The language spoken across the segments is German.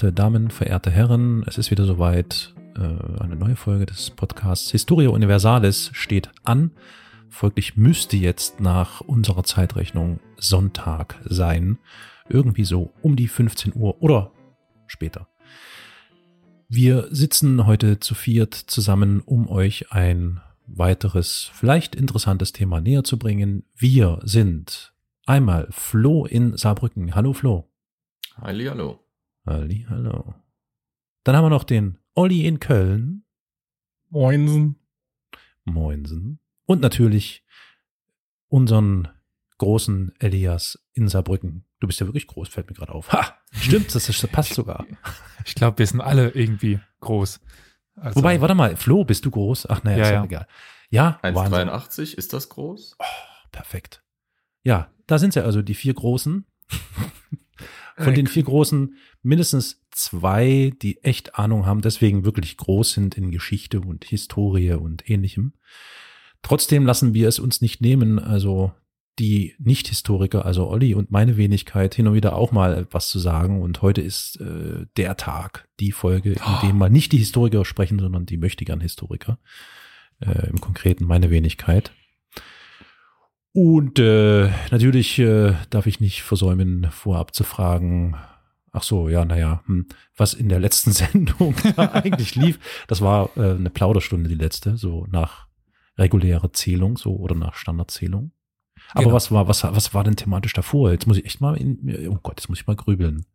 verehrte Damen, verehrte Herren, es ist wieder soweit. Äh, eine neue Folge des Podcasts Historia Universalis steht an. Folglich müsste jetzt nach unserer Zeitrechnung Sonntag sein. Irgendwie so um die 15 Uhr oder später. Wir sitzen heute zu viert zusammen, um euch ein weiteres, vielleicht interessantes Thema näher zu bringen. Wir sind einmal Flo in Saarbrücken. Hallo Flo. Hallo. Halli, hallo. Dann haben wir noch den Olli in Köln. Moinsen. Moinsen. Und natürlich unseren großen Elias in Saarbrücken. Du bist ja wirklich groß, fällt mir gerade auf. Ha! Stimmt, das, ist, das passt sogar. Ich glaube, wir sind alle irgendwie groß. Also, Wobei, warte mal, Flo, bist du groß? Ach naja, ja, ist ja, ja. egal. Ja, 1,83, ist das groß? Oh, perfekt. Ja, da sind sie also, die vier Großen. Von den vier Großen mindestens zwei, die echt Ahnung haben, deswegen wirklich groß sind in Geschichte und Historie und ähnlichem. Trotzdem lassen wir es uns nicht nehmen, also die Nicht-Historiker, also Olli und meine Wenigkeit, hin und wieder auch mal etwas zu sagen. Und heute ist äh, der Tag, die Folge, in dem mal nicht die Historiker sprechen, sondern die möchtegern Historiker. Äh, Im Konkreten meine Wenigkeit. Und äh, natürlich äh, darf ich nicht versäumen, vorab zu fragen, ach so, ja, naja, hm, was in der letzten Sendung eigentlich lief. Das war äh, eine Plauderstunde, die letzte, so nach regulärer Zählung, so oder nach Standardzählung. Aber genau. was war, was, was war denn thematisch davor? Jetzt muss ich echt mal in, oh Gott, jetzt muss ich mal grübeln.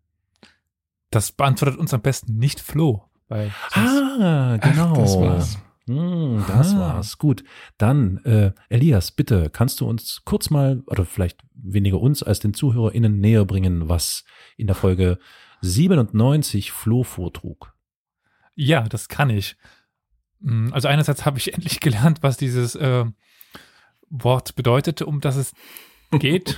Das beantwortet uns am besten nicht Flo. Weil ah, genau. Ach, das war's. Hm, das ah. war's. Gut. Dann, äh, Elias, bitte, kannst du uns kurz mal, oder vielleicht weniger uns als den ZuhörerInnen näher bringen, was in der Folge 97 Flo vortrug? Ja, das kann ich. Hm, also einerseits habe ich endlich gelernt, was dieses äh, Wort bedeutete, um das es geht.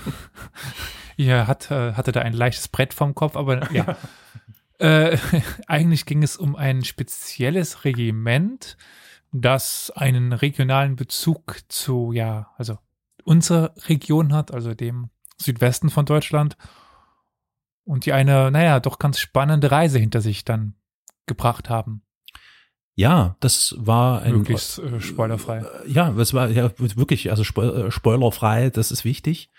Ihr hat, äh, hatte da ein leichtes Brett vom Kopf, aber ja. äh, eigentlich ging es um ein spezielles Regiment, das einen regionalen Bezug zu, ja, also unserer Region hat, also dem Südwesten von Deutschland. Und die eine, naja, doch ganz spannende Reise hinter sich dann gebracht haben. Ja, das war ein möglichst äh, spoilerfrei. Äh, ja, das war ja wirklich also äh, spoilerfrei, das ist wichtig.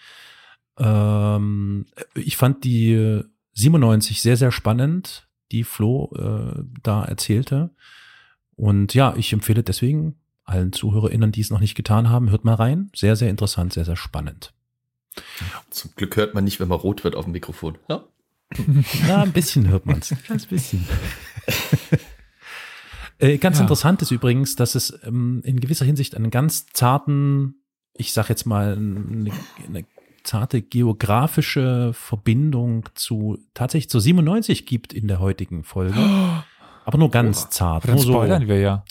Ähm, ich fand die 97 sehr sehr spannend, die Flo äh, da erzählte. Und ja, ich empfehle deswegen allen ZuhörerInnen, die es noch nicht getan haben, hört mal rein. Sehr, sehr interessant, sehr, sehr spannend. Zum Glück hört man nicht, wenn man rot wird auf dem Mikrofon. Ja, ja ein bisschen hört man es. Ganz bisschen. äh, ganz ja. interessant ist übrigens, dass es ähm, in gewisser Hinsicht einen ganz zarten, ich sag jetzt mal, eine, eine zarte geografische Verbindung zu tatsächlich zu 97 gibt in der heutigen Folge. Oh. Aber nur ganz oh, zart. Dann nur spoilern so. wir ja.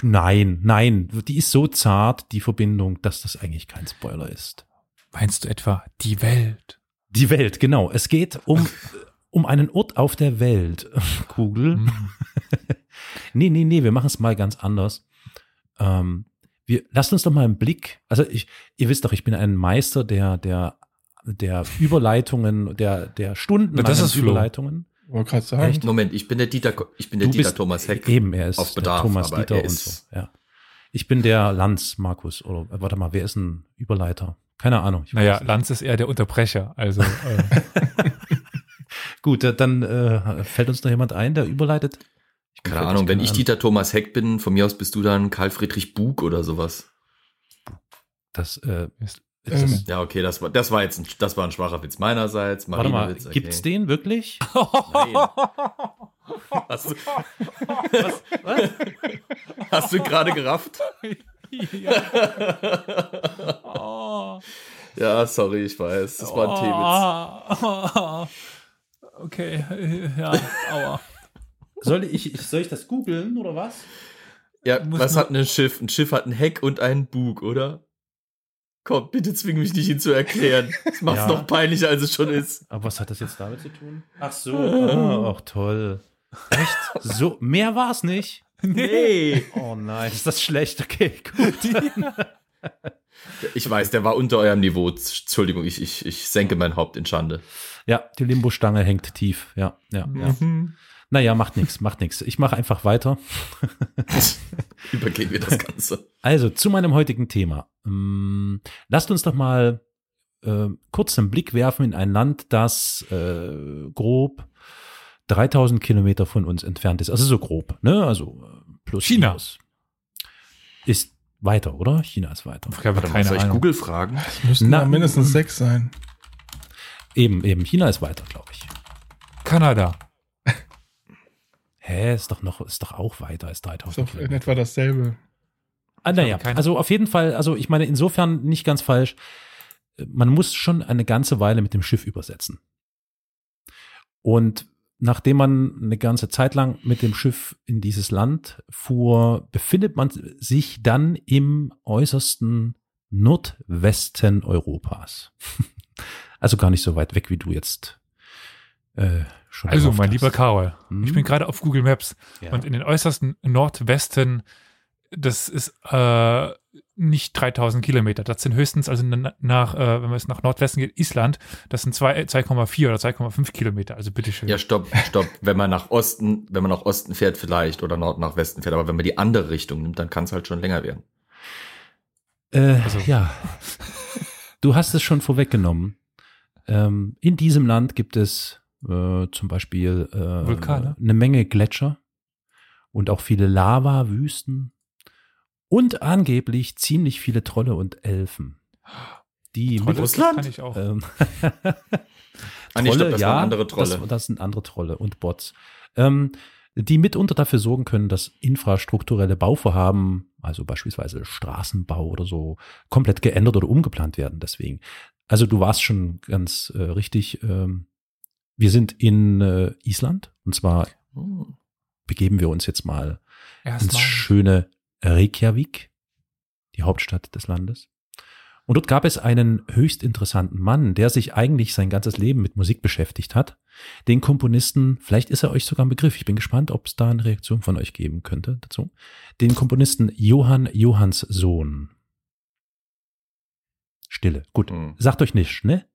Nein, nein, die ist so zart, die Verbindung, dass das eigentlich kein Spoiler ist. Meinst du etwa die Welt? Die Welt, genau. Es geht um, um einen Ort auf der Welt. Kugel. Mm. nee, nee, nee, wir machen es mal ganz anders. Ähm, wir, lasst uns doch mal einen Blick, also ich, ihr wisst doch, ich bin ein Meister der, der der Überleitungen, der, der Stunden das ist Überleitungen. Wollte gerade sagen. Echt? Moment, ich bin der Dieter, ich bin der Dieter Thomas Heck. Eben, er ist auf Bedarf, Thomas Dieter und so. Ja. Ich bin der Lanz Markus oder warte mal, wer ist ein Überleiter? Keine Ahnung. naja, Lanz ist eher der Unterbrecher. Also äh. gut, dann äh, fällt uns noch jemand ein, der überleitet. keine Ahnung, wenn ich Dieter Thomas Heck bin, von mir aus bist du dann Karl Friedrich Bug oder sowas. Das äh, ist ähm, ja, okay, das war, das war jetzt ein, das war ein schwacher Witz meinerseits. Warte mal, okay. gibt's den wirklich? Nein. Hast du, was, was? Hast du gerade gerafft? ja. Oh. ja, sorry, ich weiß. Das war ein T-Witz. Okay, ja, aua. Soll ich, soll ich das googeln oder was? Ja, was hat ein Schiff? Ein Schiff hat ein Heck und einen Bug, oder? Komm, bitte zwing mich nicht, ihn zu erklären. Das macht es ja. noch peinlicher, als es schon ist. Aber was hat das jetzt damit zu tun? Ach so. Oh, ach, toll. Echt? So, mehr war es nicht? Nee. Oh nein, ist das schlecht? Okay, gut. Ich weiß, der war unter eurem Niveau. Entschuldigung, ich, ich, ich senke mein Haupt in Schande. Ja, die Limbo-Stange hängt tief. Ja, ja, ja. Naja, macht nichts, macht nichts. Ich mache einfach weiter. Übergehen wir das Ganze. Also, zu meinem heutigen Thema. Ähm, lasst uns doch mal äh, kurz einen Blick werfen in ein Land, das äh, grob 3000 Kilometer von uns entfernt ist. Also so grob, ne? Also äh, plus China. Minus. Ist weiter, oder? China ist weiter. Ich habe keine Soll ich Google fragen? Es müssten Na, mindestens sechs sein. Eben, eben. China ist weiter, glaube ich. Kanada. Hä, ist doch noch, ist doch auch weiter als 3000. Ist doch in etwa dasselbe. Ah, naja, also auf jeden Fall, also ich meine, insofern nicht ganz falsch. Man muss schon eine ganze Weile mit dem Schiff übersetzen. Und nachdem man eine ganze Zeit lang mit dem Schiff in dieses Land fuhr, befindet man sich dann im äußersten Nordwesten Europas. also gar nicht so weit weg, wie du jetzt äh, schon Also, mein hast. lieber Karol, hm? ich bin gerade auf Google Maps ja. und in den äußersten Nordwesten, das ist äh, nicht 3000 Kilometer. Das sind höchstens, also nach, äh, wenn man es nach Nordwesten geht, Island, das sind 2,4 oder 2,5 Kilometer. Also bitteschön. Ja, stopp, stopp. wenn man nach Osten, wenn man nach Osten fährt vielleicht oder Nord nach Westen fährt, aber wenn man die andere Richtung nimmt, dann kann es halt schon länger werden. Äh, also. Ja. Du hast es schon vorweggenommen. Ähm, in diesem Land gibt es äh, zum Beispiel äh, Vulkane. eine Menge Gletscher und auch viele Lava-Wüsten und angeblich ziemlich viele Trolle und Elfen. Die Trolle mit Russland? Kann ich auch. Ähm, Trolle, ah, ich glaub, das ja, andere Trolle. Das, das, sind andere Trolle und Bots. Ähm, die mitunter dafür sorgen können, dass infrastrukturelle Bauvorhaben, also beispielsweise Straßenbau oder so, komplett geändert oder umgeplant werden. Deswegen. Also du warst schon ganz äh, richtig. Ähm, wir sind in äh, Island und zwar oh. begeben wir uns jetzt mal Erst ins mal. schöne Reykjavik, die Hauptstadt des Landes. Und dort gab es einen höchst interessanten Mann, der sich eigentlich sein ganzes Leben mit Musik beschäftigt hat. Den Komponisten, vielleicht ist er euch sogar ein Begriff, ich bin gespannt, ob es da eine Reaktion von euch geben könnte dazu. Den Komponisten Johann Johanssohn. Stille. Gut. Hm. Sagt euch nichts, ne?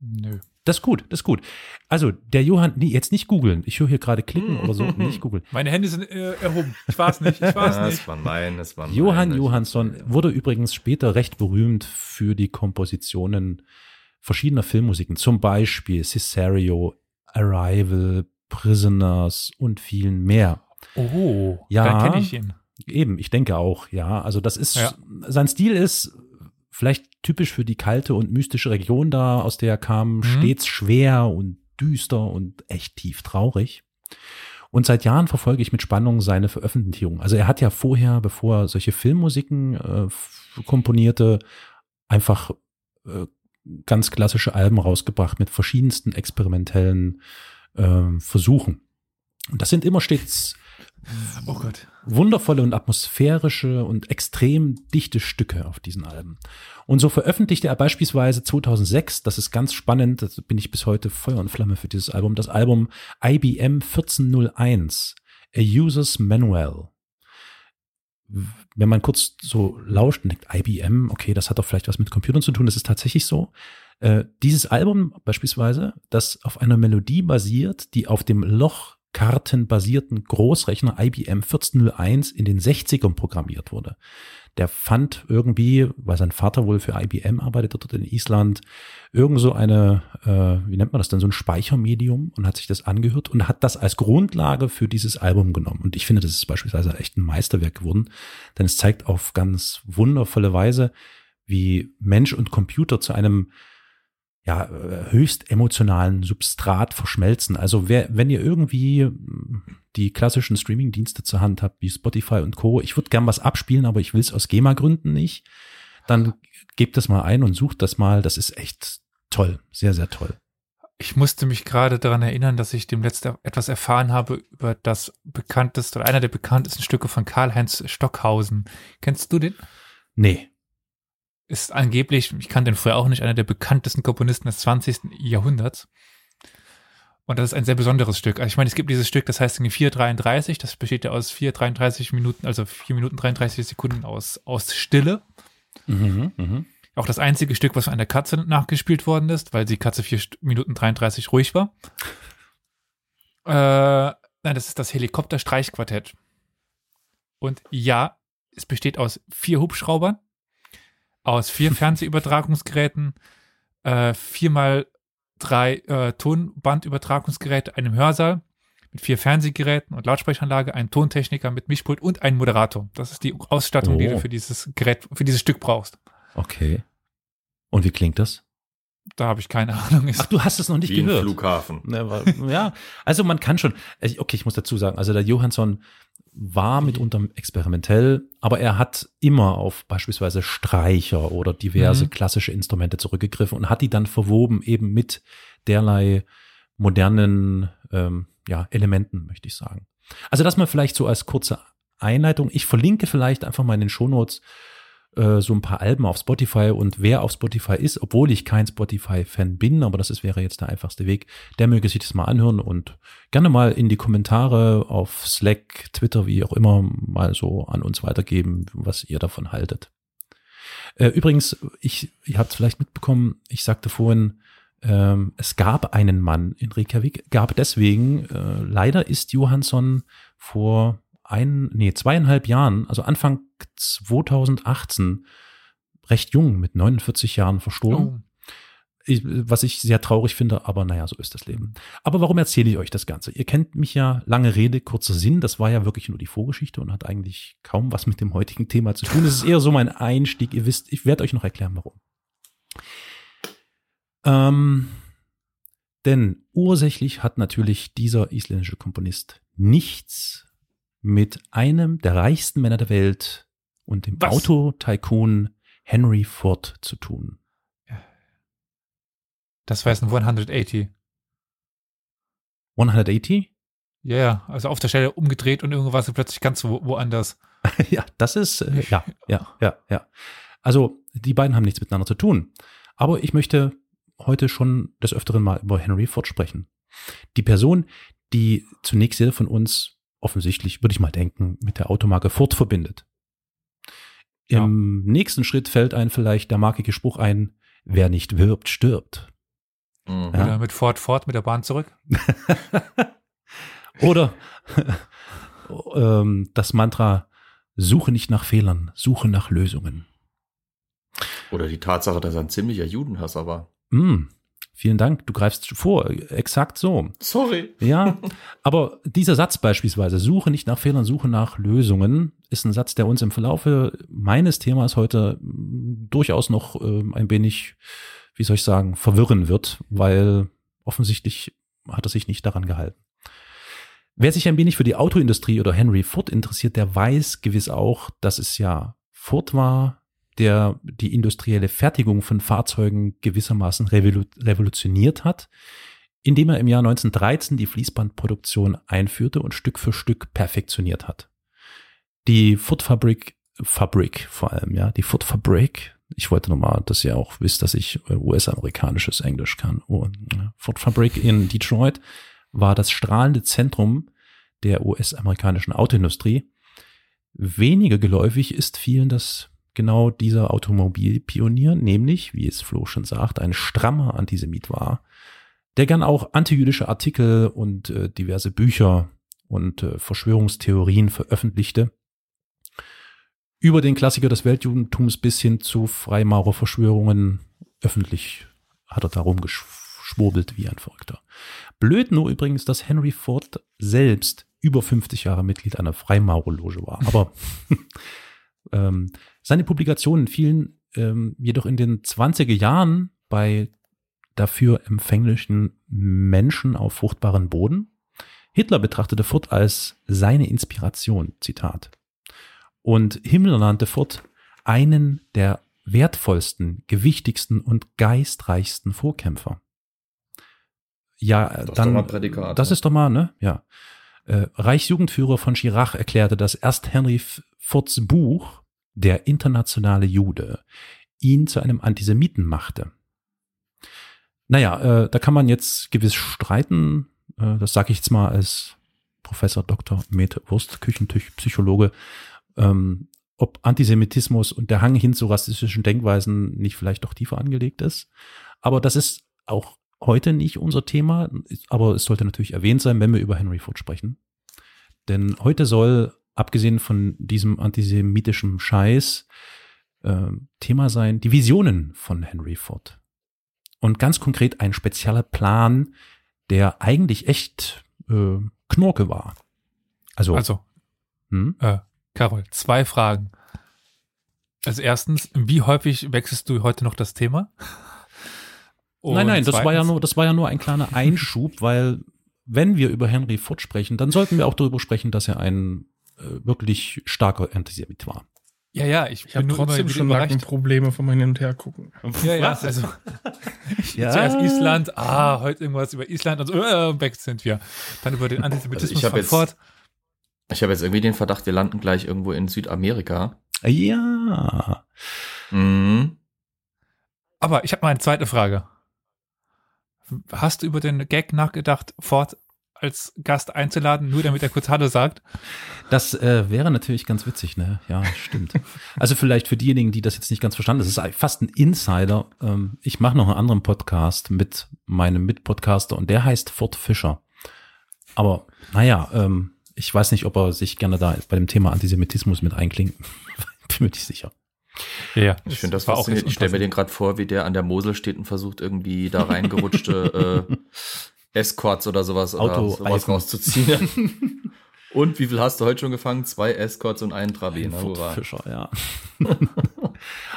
Nö. Das ist gut, das ist gut. Also, der Johann, nee, jetzt nicht googeln. Ich höre hier gerade klicken oder so, nicht googeln. Meine Hände sind äh, erhoben. Ich weiß nicht, ich weiß nicht. Das war mein, das war mein. Johann Johansson wurde übrigens später recht berühmt für die Kompositionen verschiedener Filmmusiken. Zum Beispiel Cesario, Arrival, Prisoners und vielen mehr. Oh, ja, dann kenne ich ihn. Eben, ich denke auch, ja. Also das ist, ja. sein Stil ist vielleicht typisch für die kalte und mystische Region da, aus der er kam, mhm. stets schwer und düster und echt tief traurig. Und seit Jahren verfolge ich mit Spannung seine Veröffentlichung. Also er hat ja vorher, bevor er solche Filmmusiken äh, komponierte, einfach äh, ganz klassische Alben rausgebracht mit verschiedensten experimentellen äh, Versuchen. Und das sind immer stets oh Gott. wundervolle und atmosphärische und extrem dichte Stücke auf diesen Alben. Und so veröffentlichte er beispielsweise 2006, das ist ganz spannend, das bin ich bis heute Feuer und Flamme für dieses Album, das Album IBM 1401, A User's Manual. Wenn man kurz so lauscht und denkt, IBM, okay, das hat doch vielleicht was mit Computern zu tun, das ist tatsächlich so. Äh, dieses Album beispielsweise, das auf einer Melodie basiert, die auf dem Loch kartenbasierten Großrechner IBM 1401 in den 60ern programmiert wurde. Der fand irgendwie, weil sein Vater wohl für IBM arbeitete dort in Island, irgend so eine, äh, wie nennt man das denn, so ein Speichermedium und hat sich das angehört und hat das als Grundlage für dieses Album genommen. Und ich finde, das ist beispielsweise echt ein Meisterwerk geworden, denn es zeigt auf ganz wundervolle Weise, wie Mensch und Computer zu einem ja, äh, höchst emotionalen Substrat verschmelzen. Also wer, wenn ihr irgendwie hm, die klassischen Streaming-Dienste zur Hand habt, wie Spotify und Co., ich würde gern was abspielen, aber ich will es aus GEMA-Gründen nicht, dann gebt das mal ein und sucht das mal. Das ist echt toll, sehr, sehr toll. Ich musste mich gerade daran erinnern, dass ich dem letzten etwas erfahren habe über das bekannteste oder einer der bekanntesten Stücke von Karl-Heinz Stockhausen. Kennst du den? Nee ist angeblich, ich kannte den früher auch nicht, einer der bekanntesten Komponisten des 20. Jahrhunderts. Und das ist ein sehr besonderes Stück. Also ich meine, es gibt dieses Stück, das heißt 4,33, das besteht ja aus 4,33 Minuten, also 4 Minuten 33 Sekunden aus, aus Stille. Mhm, mh. Auch das einzige Stück, was von einer Katze nachgespielt worden ist, weil die Katze 4 Minuten 33 ruhig war. Äh, nein, das ist das Helikopter-Streichquartett. Und ja, es besteht aus vier Hubschraubern, aus vier Fernsehübertragungsgeräten, äh, viermal drei äh, Tonbandübertragungsgeräte, einem Hörsaal mit vier Fernsehgeräten und Lautsprecheranlage, einen Tontechniker mit Mischpult und einen Moderator. Das ist die Ausstattung, oh. die du oh. für dieses Gerät, für dieses Stück brauchst. Okay. Und wie klingt das? Da habe ich keine Ahnung. Ach, du hast es noch nicht Wie gehört. Flughafen. Ja, also man kann schon. Äh, okay, ich muss dazu sagen, also der Johansson war mitunter experimentell, aber er hat immer auf beispielsweise Streicher oder diverse mhm. klassische Instrumente zurückgegriffen und hat die dann verwoben eben mit derlei modernen ähm, ja, Elementen, möchte ich sagen. Also das mal vielleicht so als kurze Einleitung. Ich verlinke vielleicht einfach mal in den Shownotes äh, so ein paar Alben auf Spotify und wer auf Spotify ist, obwohl ich kein Spotify-Fan bin, aber das ist, wäre jetzt der einfachste Weg, der möge sich das mal anhören und gerne mal in die Kommentare auf Slack, Twitter, wie auch immer, mal so an uns weitergeben, was ihr davon haltet. Äh, übrigens, ich, ihr habt es vielleicht mitbekommen, ich sagte vorhin, ähm, es gab einen Mann in Reykjavik, gab deswegen, äh, leider ist Johansson vor ein, nee, zweieinhalb Jahren, also Anfang 2018, recht jung, mit 49 Jahren verstorben. Oh. Ich, was ich sehr traurig finde, aber naja, so ist das Leben. Aber warum erzähle ich euch das Ganze? Ihr kennt mich ja, lange Rede, kurzer Sinn, das war ja wirklich nur die Vorgeschichte und hat eigentlich kaum was mit dem heutigen Thema zu tun. Es ist eher so mein Einstieg, ihr wisst, ich werde euch noch erklären, warum. Ähm, denn ursächlich hat natürlich dieser isländische Komponist nichts mit einem der reichsten Männer der Welt und dem Auto-Tycoon Henry Ford zu tun. Das war jetzt ein 180. 180? Ja, ja, also auf der Stelle umgedreht und irgendwas plötzlich ganz wo, woanders. ja, das ist, äh, ja, ja, ja, ja. Also, die beiden haben nichts miteinander zu tun. Aber ich möchte heute schon des Öfteren mal über Henry Ford sprechen. Die Person, die zunächst jeder von uns offensichtlich, würde ich mal denken, mit der Automarke Ford verbindet. Ja. Im nächsten Schritt fällt einem vielleicht der markige Spruch ein, wer nicht wirbt, stirbt. Mhm. Ja? Oder mit Ford Ford mit der Bahn zurück. Oder ähm, das Mantra, suche nicht nach Fehlern, suche nach Lösungen. Oder die Tatsache, dass er ein ziemlicher Judenhasser war. Mm, Vielen Dank, du greifst vor. Exakt so. Sorry. Ja, aber dieser Satz beispielsweise, suche nicht nach Fehlern, suche nach Lösungen, ist ein Satz, der uns im Verlaufe meines Themas heute mm, durchaus noch äh, ein wenig, wie soll ich sagen, verwirren wird, weil offensichtlich hat er sich nicht daran gehalten. Wer sich ein wenig für die Autoindustrie oder Henry Ford interessiert, der weiß gewiss auch, dass es ja Ford war, der die industrielle Fertigung von Fahrzeugen gewissermaßen revolutioniert hat, indem er im Jahr 1913 die Fließbandproduktion einführte und Stück für Stück perfektioniert hat. Die Ford-Fabrik, Fabrik vor allem, ja, die Ford-Fabrik, ich wollte nochmal, dass ihr auch wisst, dass ich äh, US-amerikanisches Englisch kann. Oh, Ford-Fabrik in Detroit war das strahlende Zentrum der US-amerikanischen Autoindustrie. Weniger geläufig ist vielen das genau dieser Automobilpionier, nämlich, wie es Flo schon sagt, ein strammer Antisemit war, der gern auch antijüdische Artikel und äh, diverse Bücher und äh, Verschwörungstheorien veröffentlichte. Über den Klassiker des Weltjudentums bis hin zu Freimaurerverschwörungen öffentlich hat er darum geschwurbelt wie ein Verrückter. Blöd nur übrigens, dass Henry Ford selbst über 50 Jahre Mitglied einer Freimaurerloge war. Aber ähm, seine Publikationen fielen ähm, jedoch in den 20er Jahren bei dafür empfänglichen Menschen auf fruchtbaren Boden. Hitler betrachtete Furt als seine Inspiration, Zitat. Und Himmler nannte Furt einen der wertvollsten, gewichtigsten und geistreichsten Vorkämpfer. Ja, das dann, ist das ist doch mal, ne? Ja. Äh, Reichsjugendführer von Chirac erklärte, dass erst Henry Furts Buch der internationale Jude, ihn zu einem Antisemiten machte. Naja, äh, da kann man jetzt gewiss streiten, äh, das sage ich jetzt mal als Professor Dr. Mete Wurst, Küchentüch, Psychologe. Ähm, ob Antisemitismus und der Hang hin zu rassistischen Denkweisen nicht vielleicht doch tiefer angelegt ist. Aber das ist auch heute nicht unser Thema, aber es sollte natürlich erwähnt sein, wenn wir über Henry Ford sprechen. Denn heute soll, abgesehen von diesem antisemitischen Scheiß, äh, Thema sein, die Visionen von Henry Ford. Und ganz konkret ein spezieller Plan, der eigentlich echt äh, Knorke war. Also, also hm? äh, Carol, zwei Fragen. Also erstens, wie häufig wechselst du heute noch das Thema? Und nein, nein, das war ja nur, das war ja nur ein kleiner Einschub, weil wenn wir über Henry Ford sprechen, dann sollten wir auch darüber sprechen, dass er ein wirklich starker Antisemit war. Ja, ja, ich, ich habe trotzdem schon Probleme von meinem Hin und Her gucken. Ja, ja, also ja. zuerst Island, ah, heute irgendwas über Island und so, äh, weg sind wir. Dann über den Antisemitismus also ich von jetzt, Ich habe jetzt irgendwie den Verdacht, wir landen gleich irgendwo in Südamerika. Ja. Mhm. Aber ich habe mal eine zweite Frage. Hast du über den Gag nachgedacht, Ford als Gast einzuladen, nur damit er kurz Hallo sagt? Das äh, wäre natürlich ganz witzig, ne? Ja, stimmt. also vielleicht für diejenigen, die das jetzt nicht ganz verstanden, das ist fast ein Insider. Ähm, ich mache noch einen anderen Podcast mit meinem Mitpodcaster und der heißt Ford Fischer. Aber naja, ähm, ich weiß nicht, ob er sich gerne da bei dem Thema Antisemitismus mit einklingt. Bin mir nicht sicher. Ja, ich finde das auch Ich stelle mir den gerade vor, wie der an der Mosel steht und versucht irgendwie da reingerutschte äh, Escorts oder sowas Auto oder sowas rauszuziehen. und wie viel hast du heute schon gefangen? Zwei Escorts und einen Travena. Ein Fischer, ja.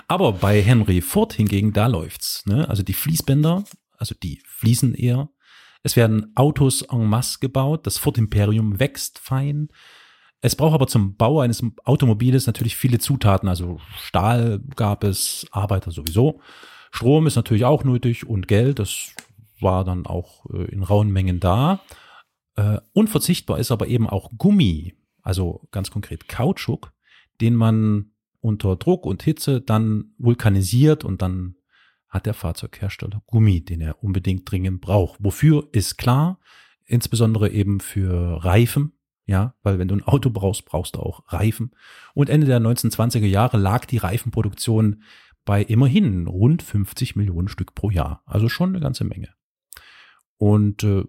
Aber bei Henry Ford hingegen, da läuft's. Ne? Also die Fließbänder, also die fließen eher. Es werden Autos en masse gebaut. Das Ford Imperium wächst fein. Es braucht aber zum Bau eines Automobiles natürlich viele Zutaten. Also Stahl gab es, Arbeiter sowieso. Strom ist natürlich auch nötig und Geld. Das war dann auch äh, in rauen Mengen da. Äh, unverzichtbar ist aber eben auch Gummi, also ganz konkret Kautschuk, den man unter Druck und Hitze dann vulkanisiert und dann hat der Fahrzeughersteller Gummi, den er unbedingt dringend braucht. Wofür ist klar, insbesondere eben für Reifen, ja, weil wenn du ein Auto brauchst, brauchst du auch Reifen. Und Ende der 1920er Jahre lag die Reifenproduktion bei immerhin rund 50 Millionen Stück pro Jahr. Also schon eine ganze Menge. Und äh,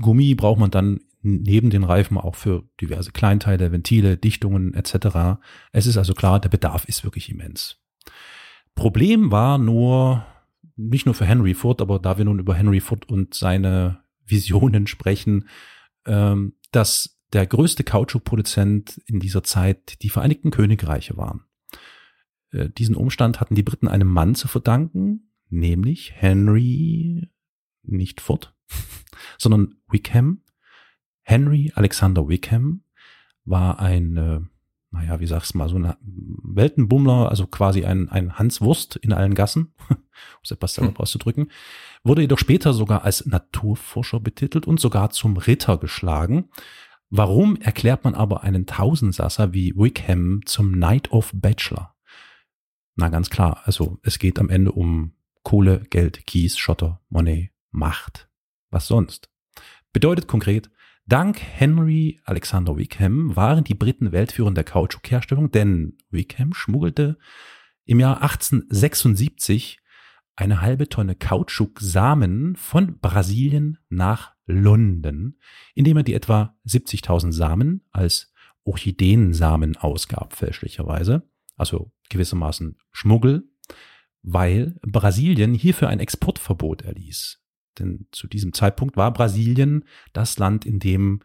Gummi braucht man dann neben den Reifen auch für diverse Kleinteile, Ventile, Dichtungen etc. Es ist also klar, der Bedarf ist wirklich immens. Problem war nur, nicht nur für Henry Ford, aber da wir nun über Henry Ford und seine Visionen sprechen, ähm, dass der größte Kautschukproduzent in dieser Zeit die Vereinigten Königreiche waren. Äh, diesen Umstand hatten die Briten einem Mann zu verdanken, nämlich Henry, nicht Ford, sondern Wickham. Henry Alexander Wickham war ein, äh, naja, wie sag's mal, so ein Weltenbummler, also quasi ein, ein Hans Wurst in allen Gassen, um es etwas selber hm. auszudrücken, wurde jedoch später sogar als Naturforscher betitelt und sogar zum Ritter geschlagen, Warum erklärt man aber einen Tausendsasser wie Wickham zum Knight of Bachelor? Na ganz klar, also es geht am Ende um Kohle, Geld, Kies, Schotter, Monet, Macht. Was sonst? Bedeutet konkret, dank Henry Alexander Wickham waren die Briten weltführend der Kautschukherstellung, denn Wickham schmuggelte im Jahr 1876 eine halbe Tonne Kautschuksamen von Brasilien nach London, indem er die etwa 70.000 Samen als Orchideensamen ausgab, fälschlicherweise, also gewissermaßen Schmuggel, weil Brasilien hierfür ein Exportverbot erließ. Denn zu diesem Zeitpunkt war Brasilien das Land, in dem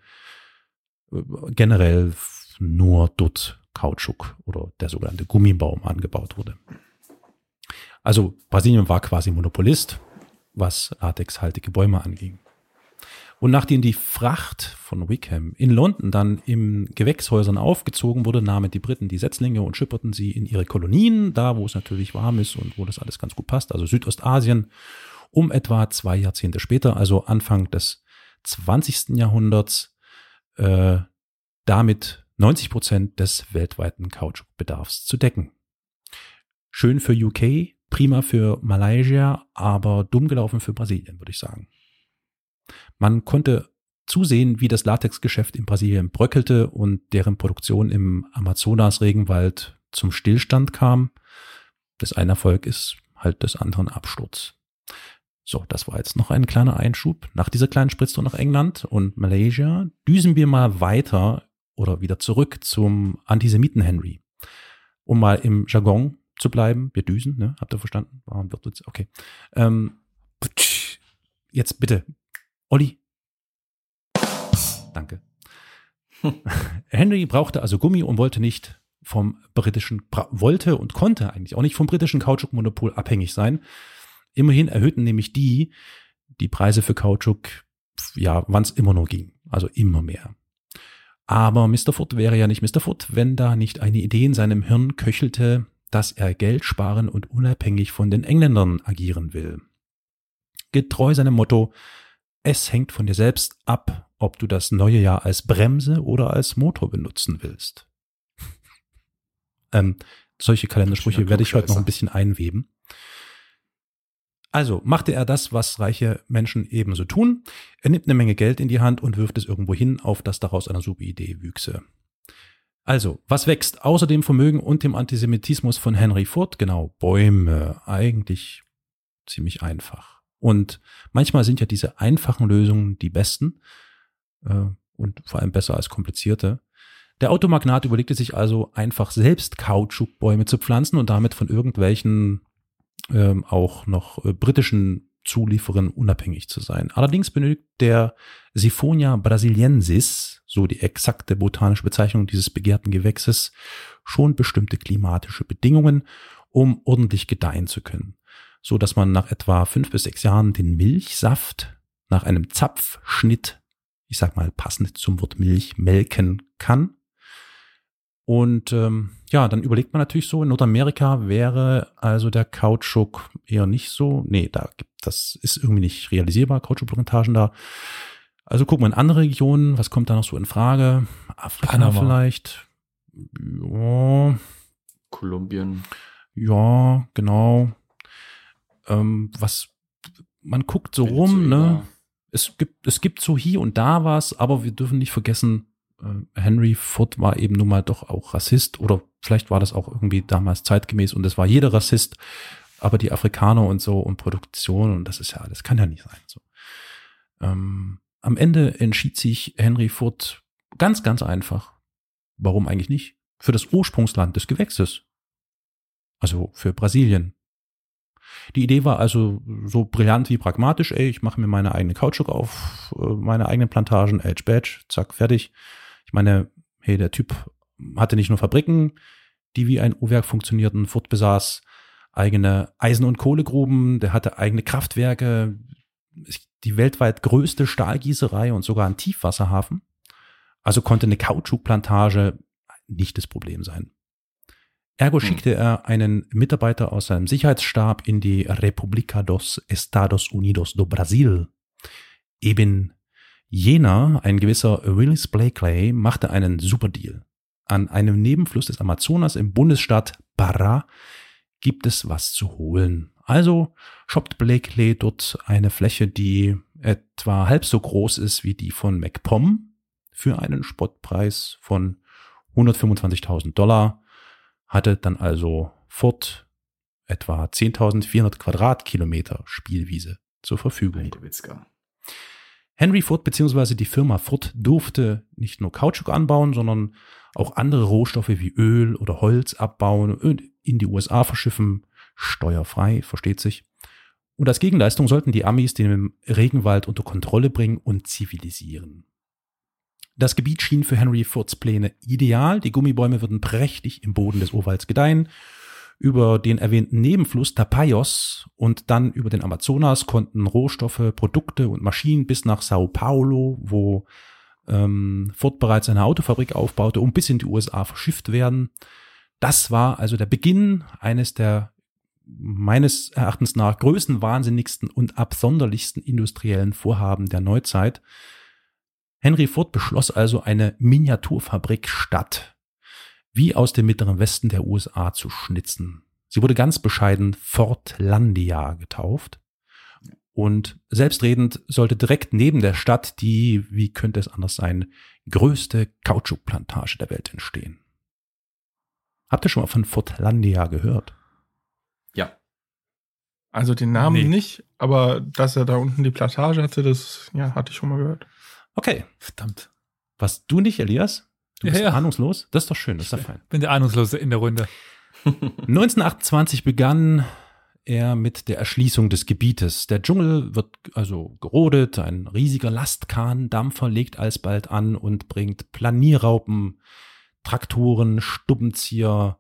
äh, generell nur dort Kautschuk oder der sogenannte Gummibaum angebaut wurde. Also Brasilien war quasi Monopolist, was latexhaltige Bäume anging. Und nachdem die Fracht von Wickham in London dann in Gewächshäusern aufgezogen wurde, nahmen die Briten die Setzlinge und schipperten sie in ihre Kolonien, da wo es natürlich warm ist und wo das alles ganz gut passt, also Südostasien, um etwa zwei Jahrzehnte später, also Anfang des 20. Jahrhunderts, äh, damit 90 Prozent des weltweiten Kautschukbedarfs zu decken. Schön für UK, prima für Malaysia, aber dumm gelaufen für Brasilien, würde ich sagen. Man konnte zusehen, wie das Latexgeschäft in Brasilien bröckelte und deren Produktion im Amazonas-Regenwald zum Stillstand kam. Das eine Erfolg ist halt des anderen Absturz. So, das war jetzt noch ein kleiner Einschub. Nach dieser kleinen Spritztour nach England und Malaysia düsen wir mal weiter oder wieder zurück zum Antisemiten Henry. Um mal im Jargon zu bleiben. Wir düsen, ne? Habt ihr verstanden? Warum wird jetzt? Okay. Ähm, jetzt bitte. Olli. Danke. Henry brauchte also Gummi und wollte nicht vom britischen, wollte und konnte eigentlich auch nicht vom britischen Kautschukmonopol abhängig sein. Immerhin erhöhten nämlich die die Preise für Kautschuk, ja, wann es immer nur ging. Also immer mehr. Aber Mr. Foot wäre ja nicht Mr. Foot, wenn da nicht eine Idee in seinem Hirn köchelte, dass er Geld sparen und unabhängig von den Engländern agieren will. Getreu seinem Motto, es hängt von dir selbst ab, ob du das neue Jahr als Bremse oder als Motor benutzen willst. ähm, solche Kalendersprüche werde ich heute noch ein bisschen einweben. Also machte er das, was reiche Menschen ebenso tun. Er nimmt eine Menge Geld in die Hand und wirft es irgendwo hin, auf das daraus eine super Idee wüchse. Also, was wächst außer dem Vermögen und dem Antisemitismus von Henry Ford? Genau, Bäume. Eigentlich ziemlich einfach. Und manchmal sind ja diese einfachen Lösungen die besten äh, und vor allem besser als komplizierte. Der Automagnat überlegte sich also einfach selbst Kautschukbäume zu pflanzen und damit von irgendwelchen ähm, auch noch äh, britischen Zulieferern unabhängig zu sein. Allerdings benötigt der Siphonia brasiliensis, so die exakte botanische Bezeichnung dieses begehrten Gewächses, schon bestimmte klimatische Bedingungen, um ordentlich gedeihen zu können, so dass man nach etwa fünf bis sechs Jahren den Milchsaft nach einem Zapfschnitt, ich sag mal passend zum Wort Milch, melken kann und ähm, ja, dann überlegt man natürlich so, in Nordamerika wäre also der Kautschuk eher nicht so. Nee, da gibt das ist irgendwie nicht realisierbar, Kautschukplantagen da. Also gucken wir in andere Regionen, was kommt da noch so in Frage? Afrika Panama. vielleicht. Ja. Kolumbien. Ja, genau. Ähm, was man guckt so rum, ne? Es gibt, es gibt so hier und da was, aber wir dürfen nicht vergessen, Henry Ford war eben nun mal doch auch Rassist oder vielleicht war das auch irgendwie damals zeitgemäß und es war jeder Rassist, aber die Afrikaner und so und Produktion und das ist ja, das kann ja nicht sein. So. Ähm, am Ende entschied sich Henry Ford ganz, ganz einfach. Warum eigentlich nicht? Für das Ursprungsland des Gewächses. Also für Brasilien. Die Idee war also so brillant wie pragmatisch, ey, ich mache mir meine eigene Kautschuk auf, äh, meine eigenen Plantagen, Edge Badge, zack, fertig. Ich meine, hey, der Typ hatte nicht nur Fabriken, die wie ein Uhrwerk funktionierten, Furt besaß eigene Eisen- und Kohlegruben, der hatte eigene Kraftwerke, die weltweit größte Stahlgießerei und sogar ein Tiefwasserhafen. Also konnte eine Kautschukplantage nicht das Problem sein. Ergo hm. schickte er einen Mitarbeiter aus seinem Sicherheitsstab in die República dos Estados Unidos do Brasil, eben Jener, ein gewisser Willis Blakely, machte einen super Deal. An einem Nebenfluss des Amazonas im Bundesstaat Pará gibt es was zu holen. Also shoppt Blakely dort eine Fläche, die etwa halb so groß ist wie die von MacPom für einen Spottpreis von 125.000 Dollar, hatte dann also fort etwa 10.400 Quadratkilometer Spielwiese zur Verfügung. Henry Ford bzw. die Firma Ford durfte nicht nur Kautschuk anbauen, sondern auch andere Rohstoffe wie Öl oder Holz abbauen und in die USA verschiffen, steuerfrei, versteht sich. Und als Gegenleistung sollten die Amis den Regenwald unter Kontrolle bringen und zivilisieren. Das Gebiet schien für Henry Fords Pläne ideal. Die Gummibäume würden prächtig im Boden des Urwalds gedeihen über den erwähnten Nebenfluss Tapajos und dann über den Amazonas konnten Rohstoffe, Produkte und Maschinen bis nach Sao Paulo, wo ähm, Ford bereits eine Autofabrik aufbaute, um bis in die USA verschifft werden. Das war also der Beginn eines der meines Erachtens nach größenwahnsinnigsten und absonderlichsten industriellen Vorhaben der Neuzeit. Henry Ford beschloss also eine Miniaturfabrik statt wie aus dem mittleren Westen der USA zu schnitzen. Sie wurde ganz bescheiden Fortlandia getauft. Und selbstredend sollte direkt neben der Stadt die, wie könnte es anders sein, größte Kautschukplantage der Welt entstehen. Habt ihr schon mal von Fortlandia gehört? Ja. Also den Namen nee. nicht, aber dass er da unten die Plantage hatte, das ja, hatte ich schon mal gehört. Okay. Verdammt. Was du nicht, Elias? Du bist ja, ja. ahnungslos? Das ist doch schön, das ist doch fein. Bin der Ahnungslose in der Runde. 1928 begann er mit der Erschließung des Gebietes. Der Dschungel wird also gerodet, ein riesiger Lastkahn-Dampfer legt alsbald an und bringt Planierraupen, Traktoren, Stubbenzieher,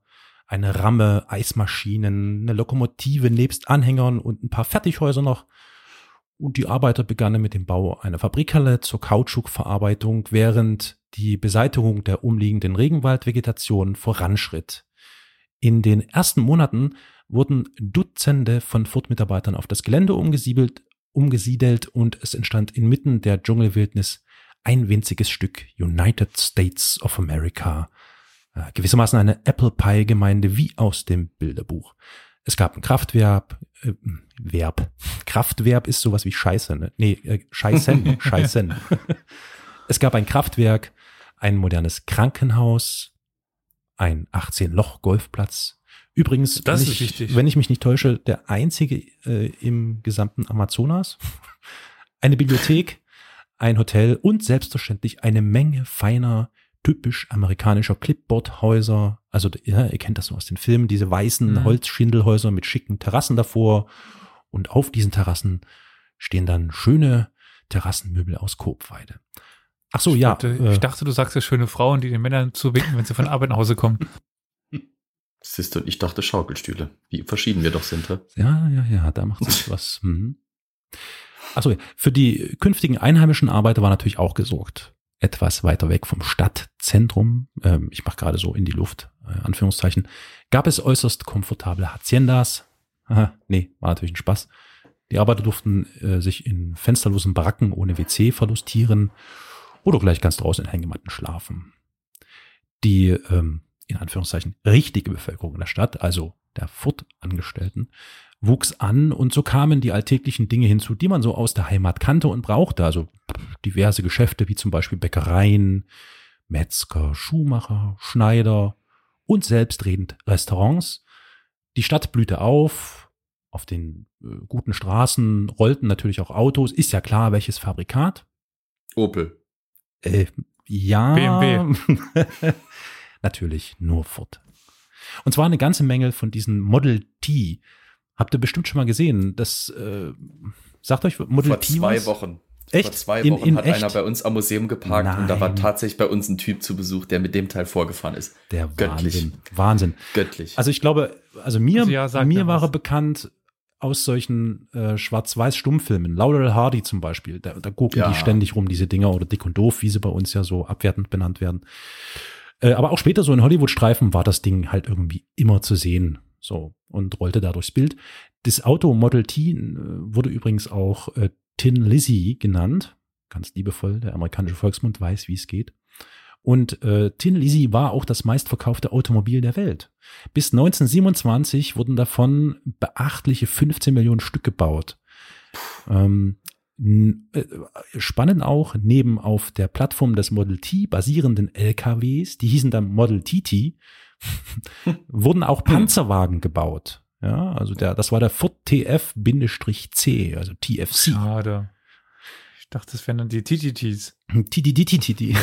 eine Ramme, Eismaschinen, eine Lokomotive nebst Anhängern und ein paar Fertighäuser noch. Und die Arbeiter begannen mit dem Bau einer Fabrikhalle zur Kautschukverarbeitung, während die Beseitigung der umliegenden Regenwaldvegetation voranschritt. In den ersten Monaten wurden Dutzende von Furt-Mitarbeitern auf das Gelände umgesiedelt, umgesiedelt und es entstand inmitten der Dschungelwildnis ein winziges Stück United States of America. Äh, gewissermaßen eine Apple Pie Gemeinde wie aus dem Bilderbuch. Es gab ein Kraftwerk, äh, Verb. Kraftwerk ist sowas wie Scheiße, ne? Nee, äh, Scheißen, Scheißen. es gab ein Kraftwerk, ein modernes Krankenhaus, ein 18-Loch-Golfplatz, Übrigens, das wenn, ich, wenn ich mich nicht täusche, der einzige äh, im gesamten Amazonas. Eine Bibliothek, ein Hotel und selbstverständlich eine Menge feiner, typisch amerikanischer Clipboard-Häuser. Also ja, ihr kennt das so aus den Filmen, diese weißen mhm. Holzschindelhäuser mit schicken Terrassen davor. Und auf diesen Terrassen stehen dann schöne Terrassenmöbel aus Kobweide. Ach so, ich ja. Dachte, äh, ich dachte, du sagst ja schöne Frauen, die den Männern zuwinken, wenn sie von Arbeit nach Hause kommen. Siehst du, ich dachte Schaukelstühle. Wie verschieden wir doch sind. He? Ja, ja, ja, da macht sich was. Mhm. Achso, für die künftigen einheimischen Arbeiter war natürlich auch gesorgt. Etwas weiter weg vom Stadtzentrum, ähm, ich mache gerade so in die Luft, äh, Anführungszeichen, gab es äußerst komfortable Haciendas. Aha, nee, war natürlich ein Spaß. Die Arbeiter durften äh, sich in fensterlosen Baracken ohne WC verlustieren oder gleich ganz draußen in Hängematten schlafen. Die ähm, in Anführungszeichen richtige Bevölkerung der Stadt, also der Furt-Angestellten, wuchs an und so kamen die alltäglichen Dinge hinzu, die man so aus der Heimat kannte und brauchte. Also diverse Geschäfte wie zum Beispiel Bäckereien, Metzger, Schuhmacher, Schneider und selbstredend Restaurants. Die Stadt blühte auf. Auf den äh, guten Straßen rollten natürlich auch Autos. Ist ja klar, welches Fabrikat? Opel. Äh, ja. BMW. natürlich nur Ford. Und zwar eine ganze Menge von diesen Model T. Habt ihr bestimmt schon mal gesehen. Das äh, sagt euch Model Vor zwei was? Wochen. Echt? Vor zwei Wochen in, in hat echt? einer bei uns am Museum geparkt Nein. und da war tatsächlich bei uns ein Typ zu Besuch, der mit dem Teil vorgefahren ist. Der Göttlich. Wahnsinn. Wahnsinn. Göttlich. Also ich glaube, also mir, Also ja, mir war er bekannt aus solchen äh, Schwarz-Weiß-Stummfilmen. Laurel Hardy zum Beispiel, da, da gucken Ja. die ständig rum, diese Dinger, oder Dick und Doof, wie sie bei uns ja so abwertend benannt werden. Äh, aber auch später so in Hollywood-Streifen war das Ding halt irgendwie immer zu sehen. So, und rollte da durchs Bild. Das Auto Model T äh, wurde übrigens auch äh, Tin Lizzy genannt. Ganz liebevoll, der amerikanische Volksmund weiß, wie es geht. Und äh, Tin Lizzy war auch das meistverkaufte Automobil der Welt. Bis 1927 wurden davon beachtliche 15 Millionen Stück gebaut. Ähm, äh, spannend auch, neben auf der Plattform des Model T basierenden LKWs, die hießen dann Model TT, wurden auch Panzerwagen gebaut. Ja, also der, das war der Ford TF-C, also TFC. Schade. Ich dachte, das wären dann die TTTs. TTTTT.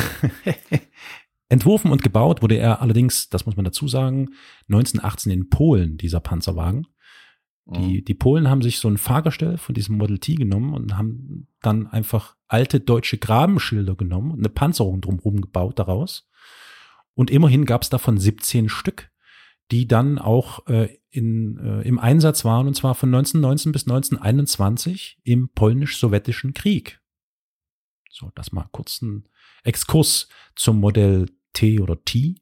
Entworfen und gebaut wurde er allerdings, das muss man dazu sagen, 1918 in Polen, dieser Panzerwagen. Die, die Polen haben sich so ein Fahrgestell von diesem Model T genommen und haben dann einfach alte deutsche Grabenschilder genommen und eine Panzerung drumherum gebaut daraus. Und immerhin gab es davon 17 Stück, die dann auch äh, in, äh, im Einsatz waren, und zwar von 1919 bis 1921 im polnisch-sowjetischen Krieg. So, das mal kurz ein Exkurs zum Modell T oder T.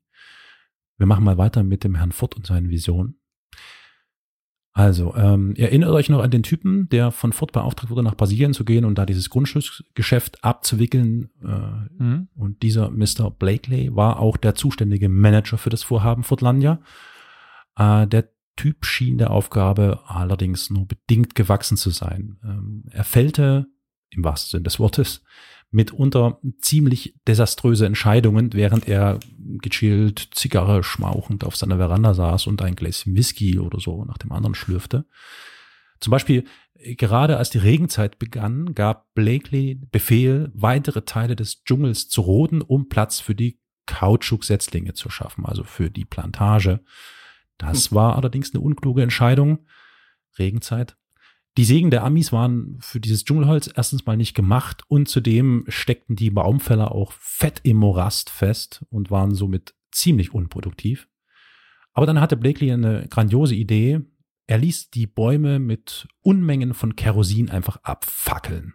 Wir machen mal weiter mit dem Herrn Ford und seinen Visionen. Also, ähm, erinnert euch noch an den Typen, der von Ford beauftragt wurde, nach Brasilien zu gehen und da dieses Grundstücksgeschäft abzuwickeln. Äh, Mhm. und dieser Mr. Blakely war auch der zuständige Manager für das Vorhaben Fordlandia. Äh, der Typ schien der Aufgabe allerdings nur bedingt gewachsen zu sein. Ähm, er fällte, im wahrsten Sinne des Wortes, mitunter ziemlich desaströse Entscheidungen, während er gechillt, Zigarre schmauchend auf seiner Veranda saß und ein Gläschen Whisky oder so nach dem anderen schlürfte. Zum Beispiel, gerade als die Regenzeit begann, gab Blakely Befehl, weitere Teile des Dschungels zu roden, um Platz für die Kautschuksetzlinge zu schaffen, also für die Plantage. Das hm. war allerdings eine unkluge Entscheidung. Regenzeit. Die Sägen der Amis waren für dieses Dschungelholz erstens mal nicht gemacht und zudem steckten die Baumfäller auch fett im Morast fest und waren somit ziemlich unproduktiv. Aber dann hatte Blakely eine grandiose Idee. Er ließ die Bäume mit Unmengen von Kerosin einfach abfackeln.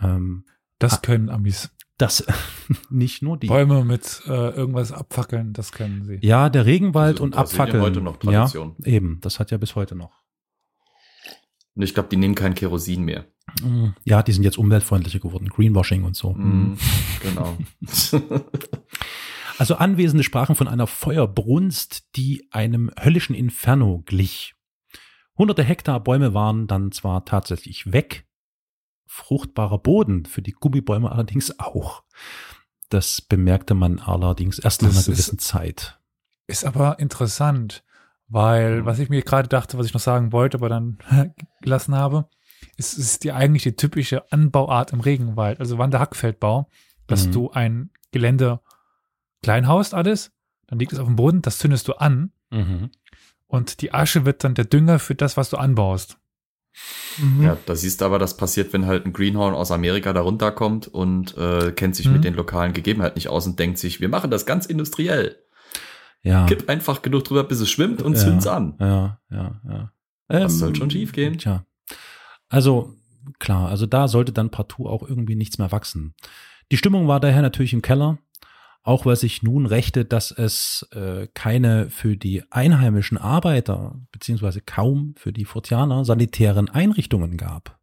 Ähm, das können Amis. Das nicht nur die. Bäume mit äh, irgendwas abfackeln, das können sie. Ja, der Regenwald also, und abfackeln. Heute noch Tradition. Ja, eben, das hat ja bis heute noch. Und ich glaube, die nehmen kein Kerosin mehr. Mm, ja, die sind jetzt umweltfreundlicher geworden, Greenwashing und so. Mm, genau. also Anwesende sprachen von einer Feuerbrunst, die einem höllischen Inferno glich. Hunderte Hektar Bäume waren dann zwar tatsächlich weg, fruchtbarer Boden für die Gummibäume allerdings auch. Das bemerkte man allerdings erst nach einer gewissen Zeit. Ist aber interessant, weil, mhm. was ich mir gerade dachte, was ich noch sagen wollte, aber dann gelassen habe, ist, ist die eigentlich die typische Anbauart im Regenwald, also Wanderhackfeldbau, dass mhm. du ein Gelände klein haust alles, dann liegt es auf dem Boden, das zündest du an mhm. und die Asche wird dann der Dünger für das, was du anbaust. Mhm. Ja, da siehst du aber, das passiert, wenn halt ein Greenhorn aus Amerika da runterkommt und äh, kennt sich mhm. mit den lokalen Gegebenheiten nicht aus und denkt sich, wir machen das ganz industriell. Ja. Kipp einfach genug drüber, bis es schwimmt und ja, zünd's an. Ja, ja, ja. Ähm, das soll schon schief gehen. Tja. Also, klar, also da sollte dann partout auch irgendwie nichts mehr wachsen. Die Stimmung war daher natürlich im Keller, auch weil sich nun rächte, dass es äh, keine für die einheimischen Arbeiter, beziehungsweise kaum für die Fortianer, sanitären Einrichtungen gab.